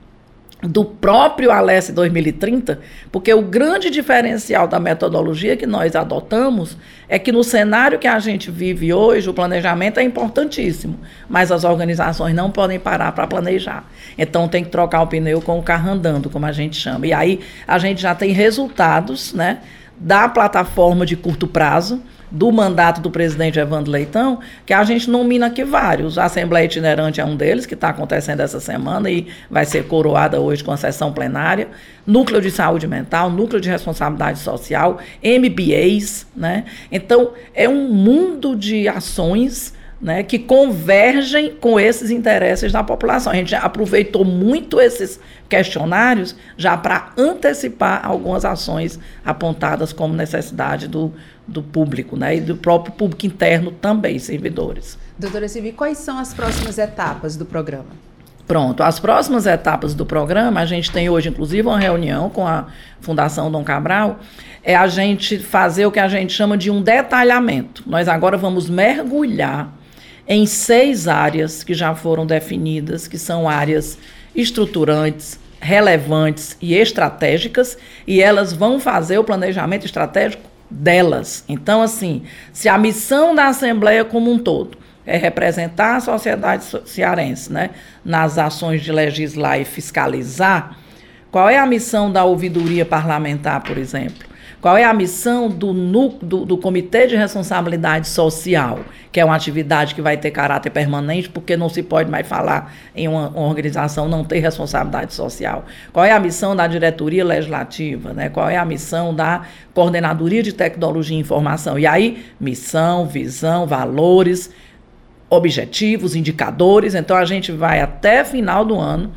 do próprio Alesse 2030, porque o grande diferencial da metodologia que nós adotamos é que no cenário que a gente vive hoje, o planejamento é importantíssimo, mas as organizações não podem parar para planejar. Então tem que trocar o pneu com o carro andando, como a gente chama. E aí a gente já tem resultados, né, da plataforma de curto prazo, do mandato do presidente Evandro Leitão, que a gente nomina aqui vários. A Assembleia Itinerante é um deles, que está acontecendo essa semana e vai ser coroada hoje com a sessão plenária. Núcleo de Saúde Mental, Núcleo de Responsabilidade Social, MBAs, né? Então, é um mundo de ações né, que convergem com esses interesses da população. A gente aproveitou muito esses questionários já para antecipar algumas ações apontadas como necessidade do, do público, né, e do próprio público interno também, servidores. Doutora Silvia, quais são as próximas etapas do programa? Pronto, as próximas etapas do programa, a gente tem hoje, inclusive, uma reunião com a Fundação Dom Cabral, é a gente fazer o que a gente chama de um detalhamento. Nós agora vamos mergulhar em seis áreas que já foram definidas, que são áreas estruturantes, relevantes e estratégicas, e elas vão fazer o planejamento estratégico delas. Então, assim, se a missão da Assembleia como um todo é representar a sociedade cearense, né, nas ações de legislar e fiscalizar, qual é a missão da ouvidoria parlamentar, por exemplo? Qual é a missão do, do, do, Comitê de Responsabilidade Social, que é uma atividade que vai ter caráter permanente, porque não se pode mais falar em uma, uma organização não ter responsabilidade social? Qual é a missão da diretoria legislativa? Né? Qual é a missão da coordenadoria de tecnologia e informação? E aí, missão, visão, valores, objetivos, indicadores. Então, a gente vai até final do ano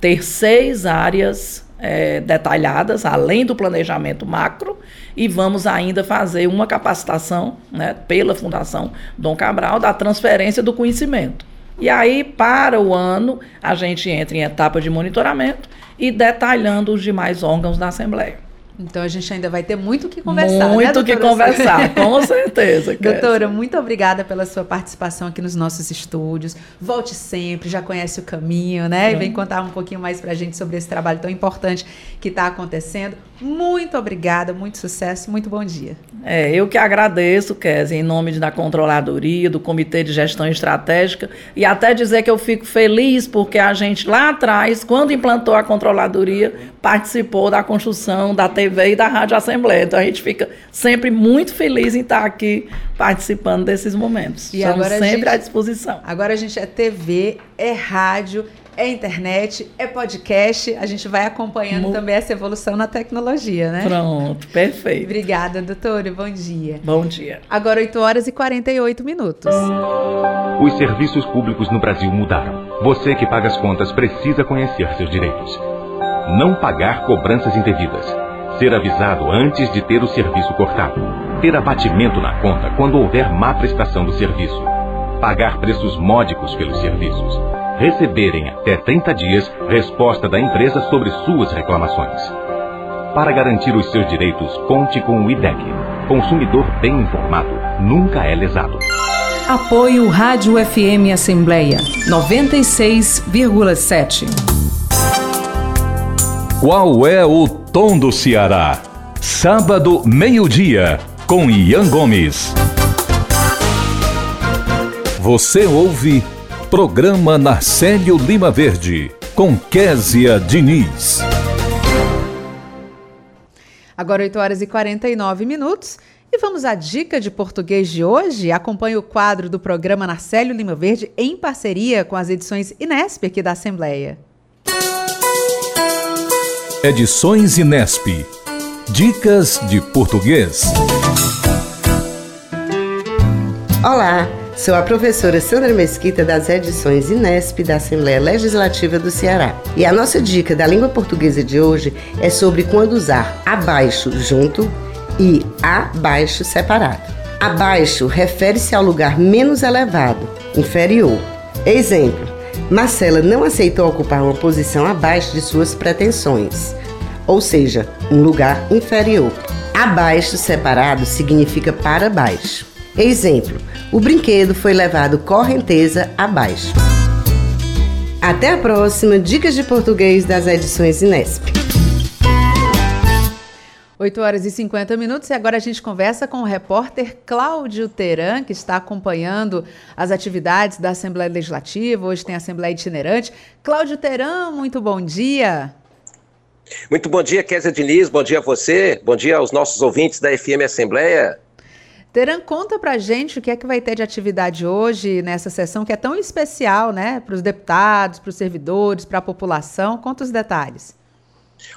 ter seis áreas é, detalhadas, além do planejamento macro, e vamos ainda fazer uma capacitação né, pela Fundação Dom Cabral da transferência do conhecimento. E aí, para o ano, a gente entra em etapa de monitoramento e detalhando os demais órgãos da Assembleia. Então a gente ainda vai ter muito o que conversar. Né, muito o né, que conversar, com certeza. doutora, muito obrigada pela sua participação aqui nos nossos estúdios. Volte sempre, já conhece o caminho, né? E vem contar um pouquinho mais para a gente sobre esse trabalho tão importante que está acontecendo. Muito obrigada, muito sucesso, muito bom dia. É, eu que agradeço, Kézia, em nome da Controladoria, do Comitê de Gestão Estratégica, e até dizer que eu fico feliz porque a gente lá atrás, quando implantou a Controladoria, participou da construção da TV e da Rádio Assembleia. Então a gente fica sempre muito feliz em estar aqui participando desses momentos. E Estamos sempre gente, à disposição. Agora a gente é TV, é rádio, é internet, é podcast. A gente vai acompanhando Mo... também essa evolução na tecnologia, né? Pronto, perfeito. Obrigada, doutora. Bom dia. Bom dia. Agora 8 horas e 48 minutos. Os serviços públicos no Brasil mudaram. Você que paga as contas precisa conhecer seus direitos. Não pagar cobranças indevidas. Ser avisado antes de ter o serviço cortado. Ter abatimento na conta quando houver má prestação do serviço. Pagar preços módicos pelos serviços receberem até 30 dias resposta da empresa sobre suas reclamações. Para garantir os seus direitos, conte com o IDEC. Consumidor bem informado nunca é lesado. Apoio Rádio FM Assembleia 96,7. Qual é o tom do Ceará? Sábado, meio-dia, com Ian Gomes. Você ouve Programa Narcélio Lima Verde, com Késia Diniz. Agora 8 horas e 49 minutos. E vamos à dica de português de hoje. Acompanhe o quadro do programa Narcélio Lima Verde em parceria com as edições Inesp aqui da Assembleia. Edições Inesp. Dicas de português. Olá! Sou a professora Sandra Mesquita das edições Inesp da Assembleia Legislativa do Ceará. E a nossa dica da língua portuguesa de hoje é sobre quando usar abaixo junto e abaixo separado. Abaixo refere-se ao lugar menos elevado, inferior. Exemplo: Marcela não aceitou ocupar uma posição abaixo de suas pretensões, ou seja, um lugar inferior. Abaixo separado significa para baixo. Exemplo: o brinquedo foi levado correnteza abaixo. Até a próxima Dicas de Português das edições Inesp. 8 horas e 50 minutos e agora a gente conversa com o repórter Cláudio Teran, que está acompanhando as atividades da Assembleia Legislativa. Hoje tem Assembleia Itinerante. Cláudio Teran, muito bom dia. Muito bom dia, Kézia Diniz. Bom dia a você. Bom dia aos nossos ouvintes da FM Assembleia. Teran, conta pra gente o que é que vai ter de atividade hoje nessa sessão que é tão especial, né, para os deputados, para os servidores, para a população. Conta os detalhes.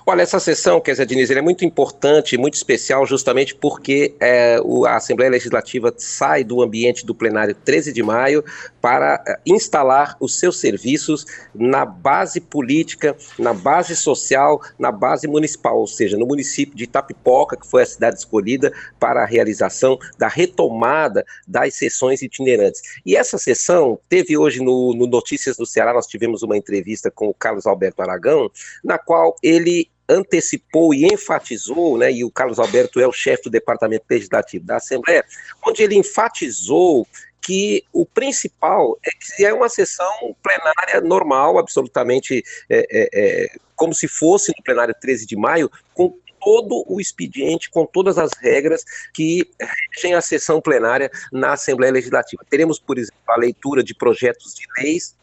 Olha, essa sessão, dizer, Diniz, é muito importante, muito especial, justamente porque é, o, a Assembleia Legislativa sai do ambiente do plenário 13 de maio para é, instalar os seus serviços na base política, na base social, na base municipal, ou seja, no município de Itapipoca, que foi a cidade escolhida para a realização da retomada das sessões itinerantes. E essa sessão teve hoje no, no Notícias do Ceará, nós tivemos uma entrevista com o Carlos Alberto Aragão, na qual ele antecipou e enfatizou, né, e o Carlos Alberto é o chefe do Departamento Legislativo da Assembleia, onde ele enfatizou que o principal é que é uma sessão plenária normal, absolutamente é, é, é, como se fosse no plenário 13 de maio, com todo o expediente, com todas as regras que regem a sessão plenária na Assembleia Legislativa. Teremos, por exemplo, a leitura de projetos de leis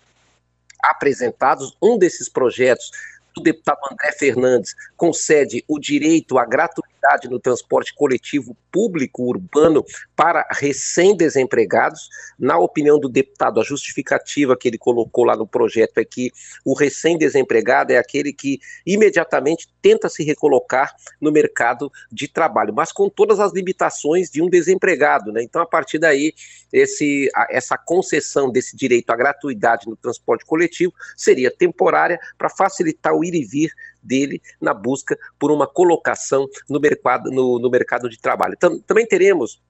apresentados. Um desses projetos o deputado André Fernandes concede o direito à gratuidade no transporte coletivo público urbano para recém-desempregados. Na opinião do deputado, a justificativa que ele colocou lá no projeto é que o recém-desempregado é aquele que imediatamente tenta se recolocar no mercado de trabalho, mas com todas as limitações de um desempregado. Né? Então, a partir daí, esse, essa concessão desse direito à gratuidade no transporte coletivo seria temporária para facilitar o ir e vir dele na busca por uma colocação no mercado, no, no mercado de trabalho. Também teremos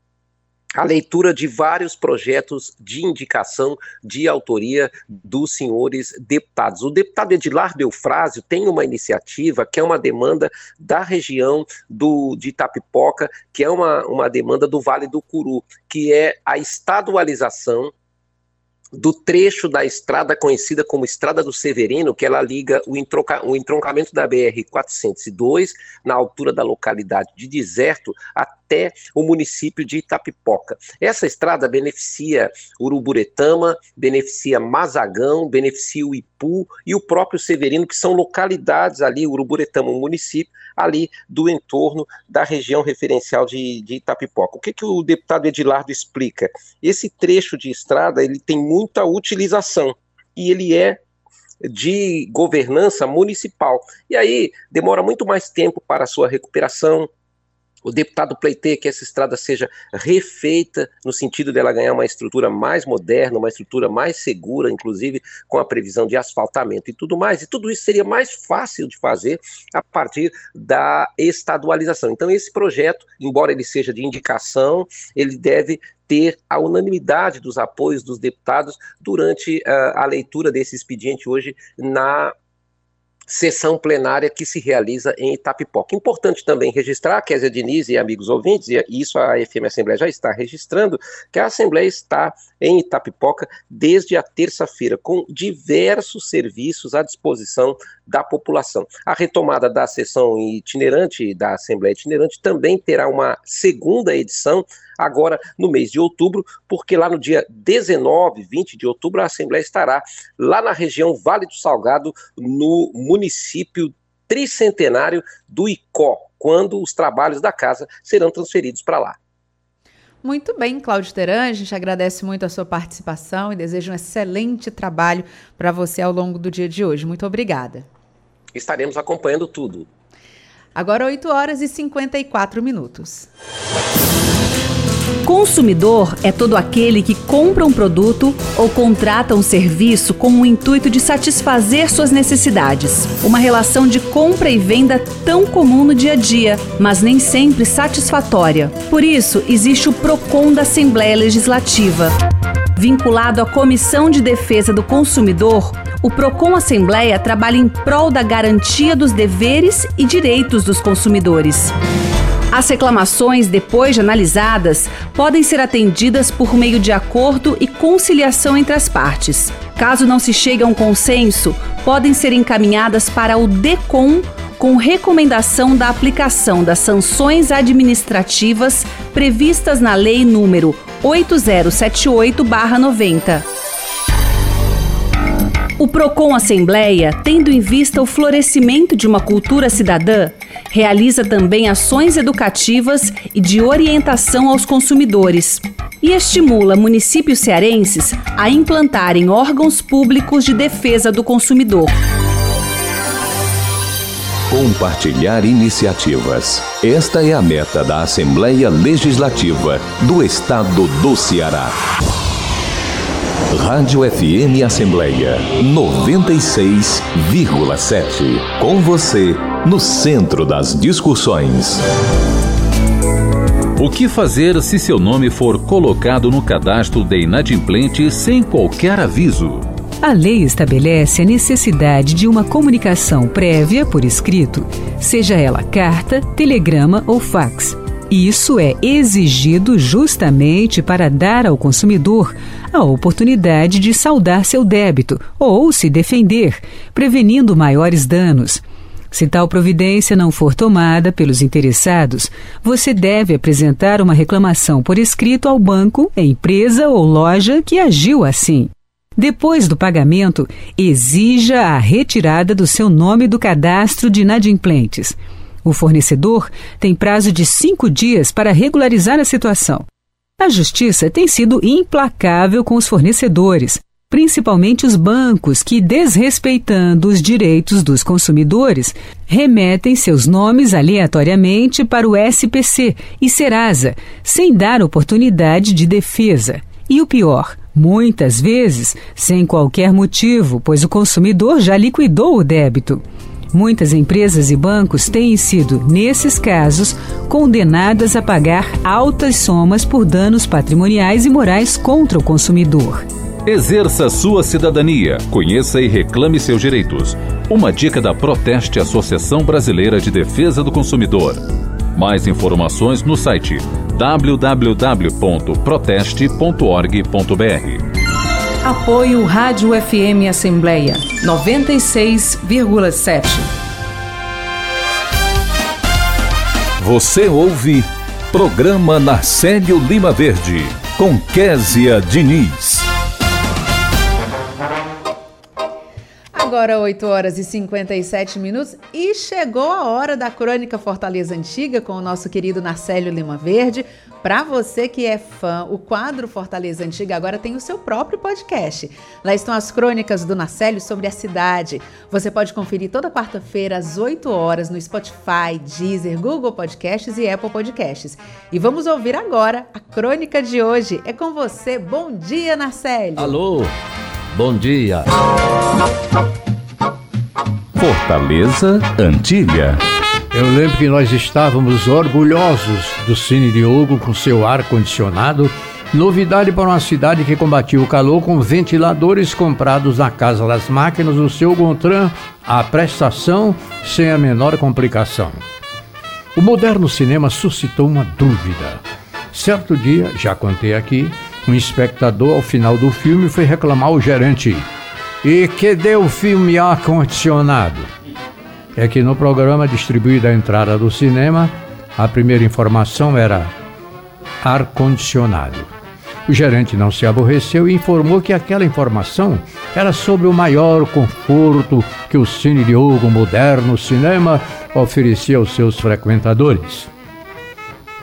a leitura de vários projetos de indicação de autoria dos senhores deputados. O deputado Edilar Belfrásio tem uma iniciativa que é uma demanda da região do, de Itapipoca, que é uma, uma demanda do Vale do Curu, que é a estadualização do trecho da estrada conhecida como Estrada do Severino, que ela liga o, o entroncamento da BR-402, na altura da localidade de Deserto, até o município de Itapipoca. Essa estrada beneficia Uruburetama, beneficia Mazagão, beneficia o Ipu e o próprio Severino, que são localidades ali, Uruburetama, um município, ali do entorno da região referencial de, de Itapipoca. O que, que o deputado Edilardo explica? Esse trecho de estrada ele tem muita utilização e ele é de governança municipal. E aí demora muito mais tempo para a sua recuperação, o deputado pleiteia que essa estrada seja refeita no sentido dela ganhar uma estrutura mais moderna, uma estrutura mais segura, inclusive com a previsão de asfaltamento e tudo mais. E tudo isso seria mais fácil de fazer a partir da estadualização. Então, esse projeto, embora ele seja de indicação, ele deve ter a unanimidade dos apoios dos deputados durante uh, a leitura desse expediente hoje na sessão plenária que se realiza em Itapipoca. Importante também registrar, Kézia Diniz e amigos ouvintes, e isso a FM Assembleia já está registrando, que a Assembleia está em Itapipoca desde a terça-feira, com diversos serviços à disposição da população. A retomada da sessão itinerante, da Assembleia Itinerante, também terá uma segunda edição agora no mês de outubro, porque lá no dia 19, 20 de outubro, a Assembleia estará lá na região Vale do Salgado, no município tricentenário do Icó, quando os trabalhos da casa serão transferidos para lá. Muito bem, Cláudio Teran, a gente agradece muito a sua participação e deseja um excelente trabalho para você ao longo do dia de hoje. Muito obrigada. Estaremos acompanhando tudo. Agora 8 horas e 54 minutos. Consumidor é todo aquele que compra um produto ou contrata um serviço com o intuito de satisfazer suas necessidades. Uma relação de compra e venda tão comum no dia a dia, mas nem sempre satisfatória. Por isso, existe o PROCON da Assembleia Legislativa. Vinculado à Comissão de Defesa do Consumidor, o PROCON Assembleia trabalha em prol da garantia dos deveres e direitos dos consumidores. As reclamações, depois de analisadas, podem ser atendidas por meio de acordo e conciliação entre as partes. Caso não se chegue a um consenso, podem ser encaminhadas para o DECOM com recomendação da aplicação das sanções administrativas previstas na Lei número 8078/90. O Procon Assembleia, tendo em vista o florescimento de uma cultura cidadã, realiza também ações educativas e de orientação aos consumidores e estimula municípios cearenses a implantarem órgãos públicos de defesa do consumidor. Compartilhar iniciativas. Esta é a meta da Assembleia Legislativa do Estado do Ceará. Rádio FM Assembleia 96,7. Com você, no centro das discussões. O que fazer se seu nome for colocado no cadastro de inadimplente sem qualquer aviso? A lei estabelece a necessidade de uma comunicação prévia por escrito, seja ela carta, telegrama ou fax isso é exigido justamente para dar ao consumidor a oportunidade de saldar seu débito ou se defender, prevenindo maiores danos. Se tal providência não for tomada pelos interessados, você deve apresentar uma reclamação por escrito ao banco, empresa ou loja que agiu assim. Depois do pagamento, exija a retirada do seu nome do cadastro de inadimplentes. O fornecedor tem prazo de cinco dias para regularizar a situação. A justiça tem sido implacável com os fornecedores, principalmente os bancos que, desrespeitando os direitos dos consumidores, remetem seus nomes aleatoriamente para o SPC e Serasa, sem dar oportunidade de defesa. E o pior, muitas vezes sem qualquer motivo, pois o consumidor já liquidou o débito. Muitas empresas e bancos têm sido, nesses casos, condenadas a pagar altas somas por danos patrimoniais e morais contra o consumidor. Exerça sua cidadania, conheça e reclame seus direitos. Uma dica da Proteste Associação Brasileira de Defesa do Consumidor. Mais informações no site www.proteste.org.br. Apoio Rádio FM Assembleia 96,7. Você ouve Programa Narcélio Lima Verde com Késia Diniz. Agora 8 horas e 57 minutos e chegou a hora da Crônica Fortaleza Antiga com o nosso querido Narcélio Lima Verde. Para você que é fã, o quadro Fortaleza Antiga agora tem o seu próprio podcast. Lá estão as crônicas do Narcélio sobre a cidade. Você pode conferir toda quarta-feira às 8 horas no Spotify, Deezer, Google Podcasts e Apple Podcasts. E vamos ouvir agora a crônica de hoje. É com você. Bom dia, Narcélio. Alô. Bom dia. Fortaleza, Antilha. Eu lembro que nós estávamos orgulhosos do Cine Diogo com seu ar-condicionado, novidade para uma cidade que combatia o calor com ventiladores comprados na Casa das Máquinas do seu Gontran, a prestação sem a menor complicação. O moderno cinema suscitou uma dúvida. Certo dia, já contei aqui, um espectador, ao final do filme, foi reclamar ao gerente. E que deu o filme ar-condicionado? É que no programa distribuído à entrada do cinema, a primeira informação era ar-condicionado. O gerente não se aborreceu e informou que aquela informação era sobre o maior conforto que o Cine Diogo Moderno Cinema oferecia aos seus frequentadores.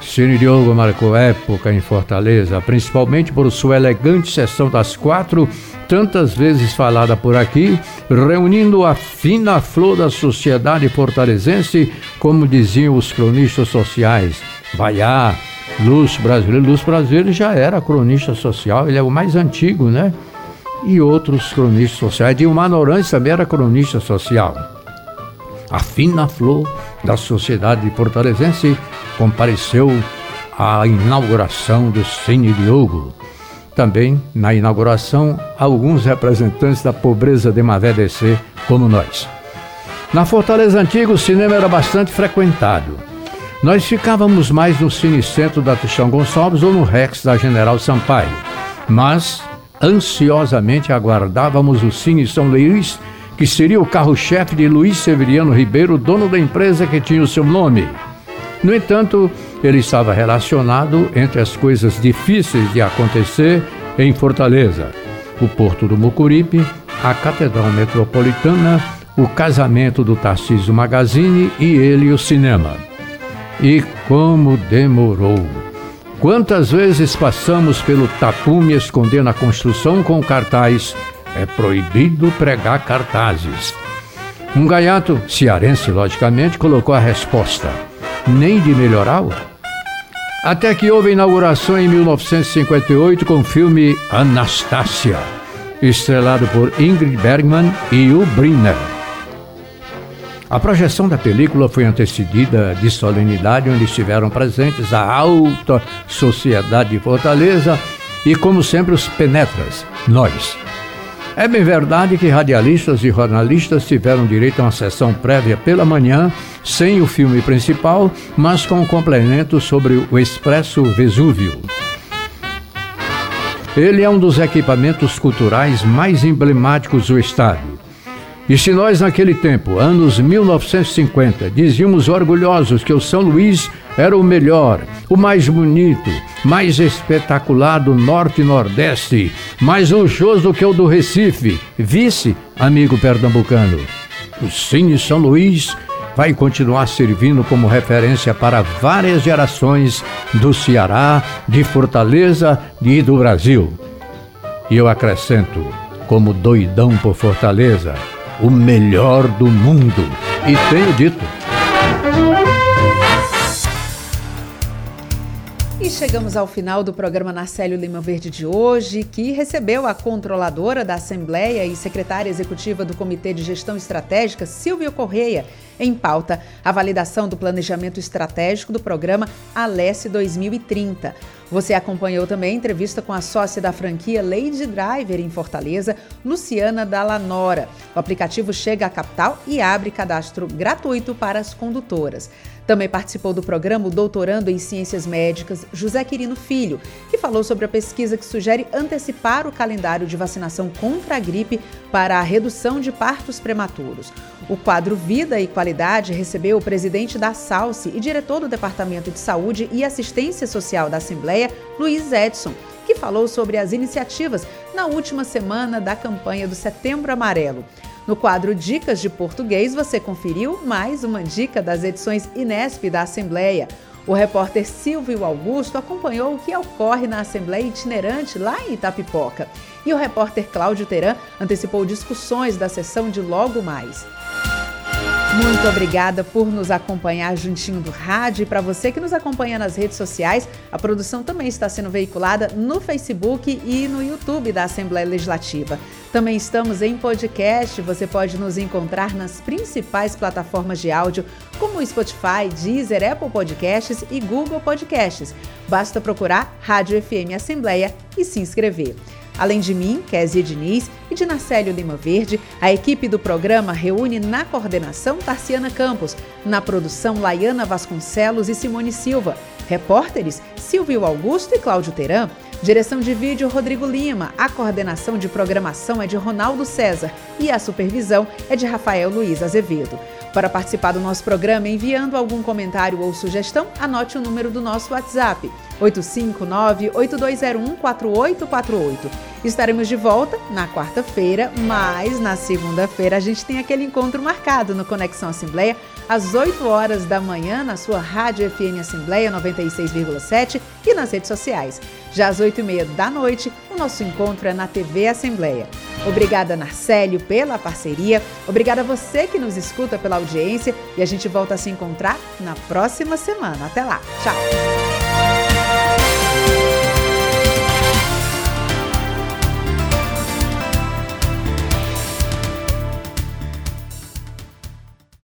Cine Diogo marcou época em Fortaleza, principalmente por sua elegante sessão das quatro, tantas vezes falada por aqui, reunindo a fina flor da sociedade fortalezense, como diziam os cronistas sociais. Baiá, Luz Brasileiro. Luz Brasileiro já era cronista social, ele é o mais antigo, né? E outros cronistas sociais. Dilmar Norantes também era cronista social. A fina flor da sociedade fortalezense compareceu à inauguração do Cine Diogo. Também, na inauguração, alguns representantes da pobreza de Mavé DC, como nós. Na Fortaleza Antiga, o cinema era bastante frequentado. Nós ficávamos mais no Cine Centro da Tuxão Gonçalves ou no Rex da General Sampaio. Mas, ansiosamente aguardávamos o Cine São Luís, que seria o carro-chefe de Luiz Severiano Ribeiro, dono da empresa que tinha o seu nome. No entanto, ele estava relacionado entre as coisas difíceis de acontecer em Fortaleza: o Porto do Mucuripe, a Catedral Metropolitana, o casamento do Tarcísio Magazine e ele o cinema. E como demorou! Quantas vezes passamos pelo tapume escondendo a construção com cartaz é proibido pregar cartazes. Um gaiato, cearense logicamente, colocou a resposta nem de melhorá-lo? Até que houve inauguração em 1958 com o filme Anastácia, estrelado por Ingrid Bergman e Hugh Brynner. A projeção da película foi antecedida de solenidade onde estiveram presentes a alta sociedade de Fortaleza e, como sempre, os penetras, nós. É bem verdade que radialistas e jornalistas tiveram direito a uma sessão prévia pela manhã, sem o filme principal, mas com um complemento sobre o Expresso Vesúvio. Ele é um dos equipamentos culturais mais emblemáticos do estado. E se nós, naquele tempo, anos 1950, dizíamos orgulhosos que o São Luís era o melhor, o mais bonito, mais espetacular do Norte e Nordeste, mais luxuoso que o do Recife, vice, amigo pernambucano. O Cine São Luís vai continuar servindo como referência para várias gerações do Ceará, de Fortaleza e do Brasil. E eu acrescento, como doidão por Fortaleza, o melhor do mundo. E tenho dito. E chegamos ao final do programa Narcélio Lima Verde de hoje, que recebeu a controladora da Assembleia e secretária executiva do Comitê de Gestão Estratégica, Silvia Correia, em pauta a validação do planejamento estratégico do programa Alesse 2030. Você acompanhou também a entrevista com a sócia da franquia Lady Driver em Fortaleza, Luciana Dallanora. O aplicativo chega à capital e abre cadastro gratuito para as condutoras. Também participou do programa o doutorando em Ciências Médicas José Quirino Filho, que falou sobre a pesquisa que sugere antecipar o calendário de vacinação contra a gripe para a redução de partos prematuros. O quadro Vida e Qualidade recebeu o presidente da SALSE e diretor do Departamento de Saúde e Assistência Social da Assembleia, Luiz Edson, que falou sobre as iniciativas na última semana da campanha do Setembro Amarelo. No quadro Dicas de Português, você conferiu mais uma dica das edições Inesp da Assembleia. O repórter Silvio Augusto acompanhou o que ocorre na Assembleia Itinerante lá em Itapipoca. E o repórter Cláudio Teran antecipou discussões da sessão de logo mais. Muito obrigada por nos acompanhar juntinho do rádio e para você que nos acompanha nas redes sociais, a produção também está sendo veiculada no Facebook e no YouTube da Assembleia Legislativa. Também estamos em podcast, você pode nos encontrar nas principais plataformas de áudio, como Spotify, Deezer, Apple Podcasts e Google Podcasts. Basta procurar Rádio FM Assembleia e se inscrever. Além de mim, Kézia Diniz e de Lima Verde, a equipe do programa reúne na coordenação Tarciana Campos, na produção Laiana Vasconcelos e Simone Silva, repórteres Silvio Augusto e Cláudio Teran, direção de vídeo Rodrigo Lima, a coordenação de programação é de Ronaldo César e a supervisão é de Rafael Luiz Azevedo. Para participar do nosso programa enviando algum comentário ou sugestão, anote o número do nosso WhatsApp 859-8201-4848. Estaremos de volta na quarta-feira, mas na segunda-feira a gente tem aquele encontro marcado no Conexão Assembleia, às 8 horas da manhã, na sua Rádio FM Assembleia 96,7 e nas redes sociais. Já às 8 e meia da noite, o nosso encontro é na TV Assembleia. Obrigada, Narcélio, pela parceria. Obrigada a você que nos escuta pela audiência e a gente volta a se encontrar na próxima semana. Até lá. Tchau.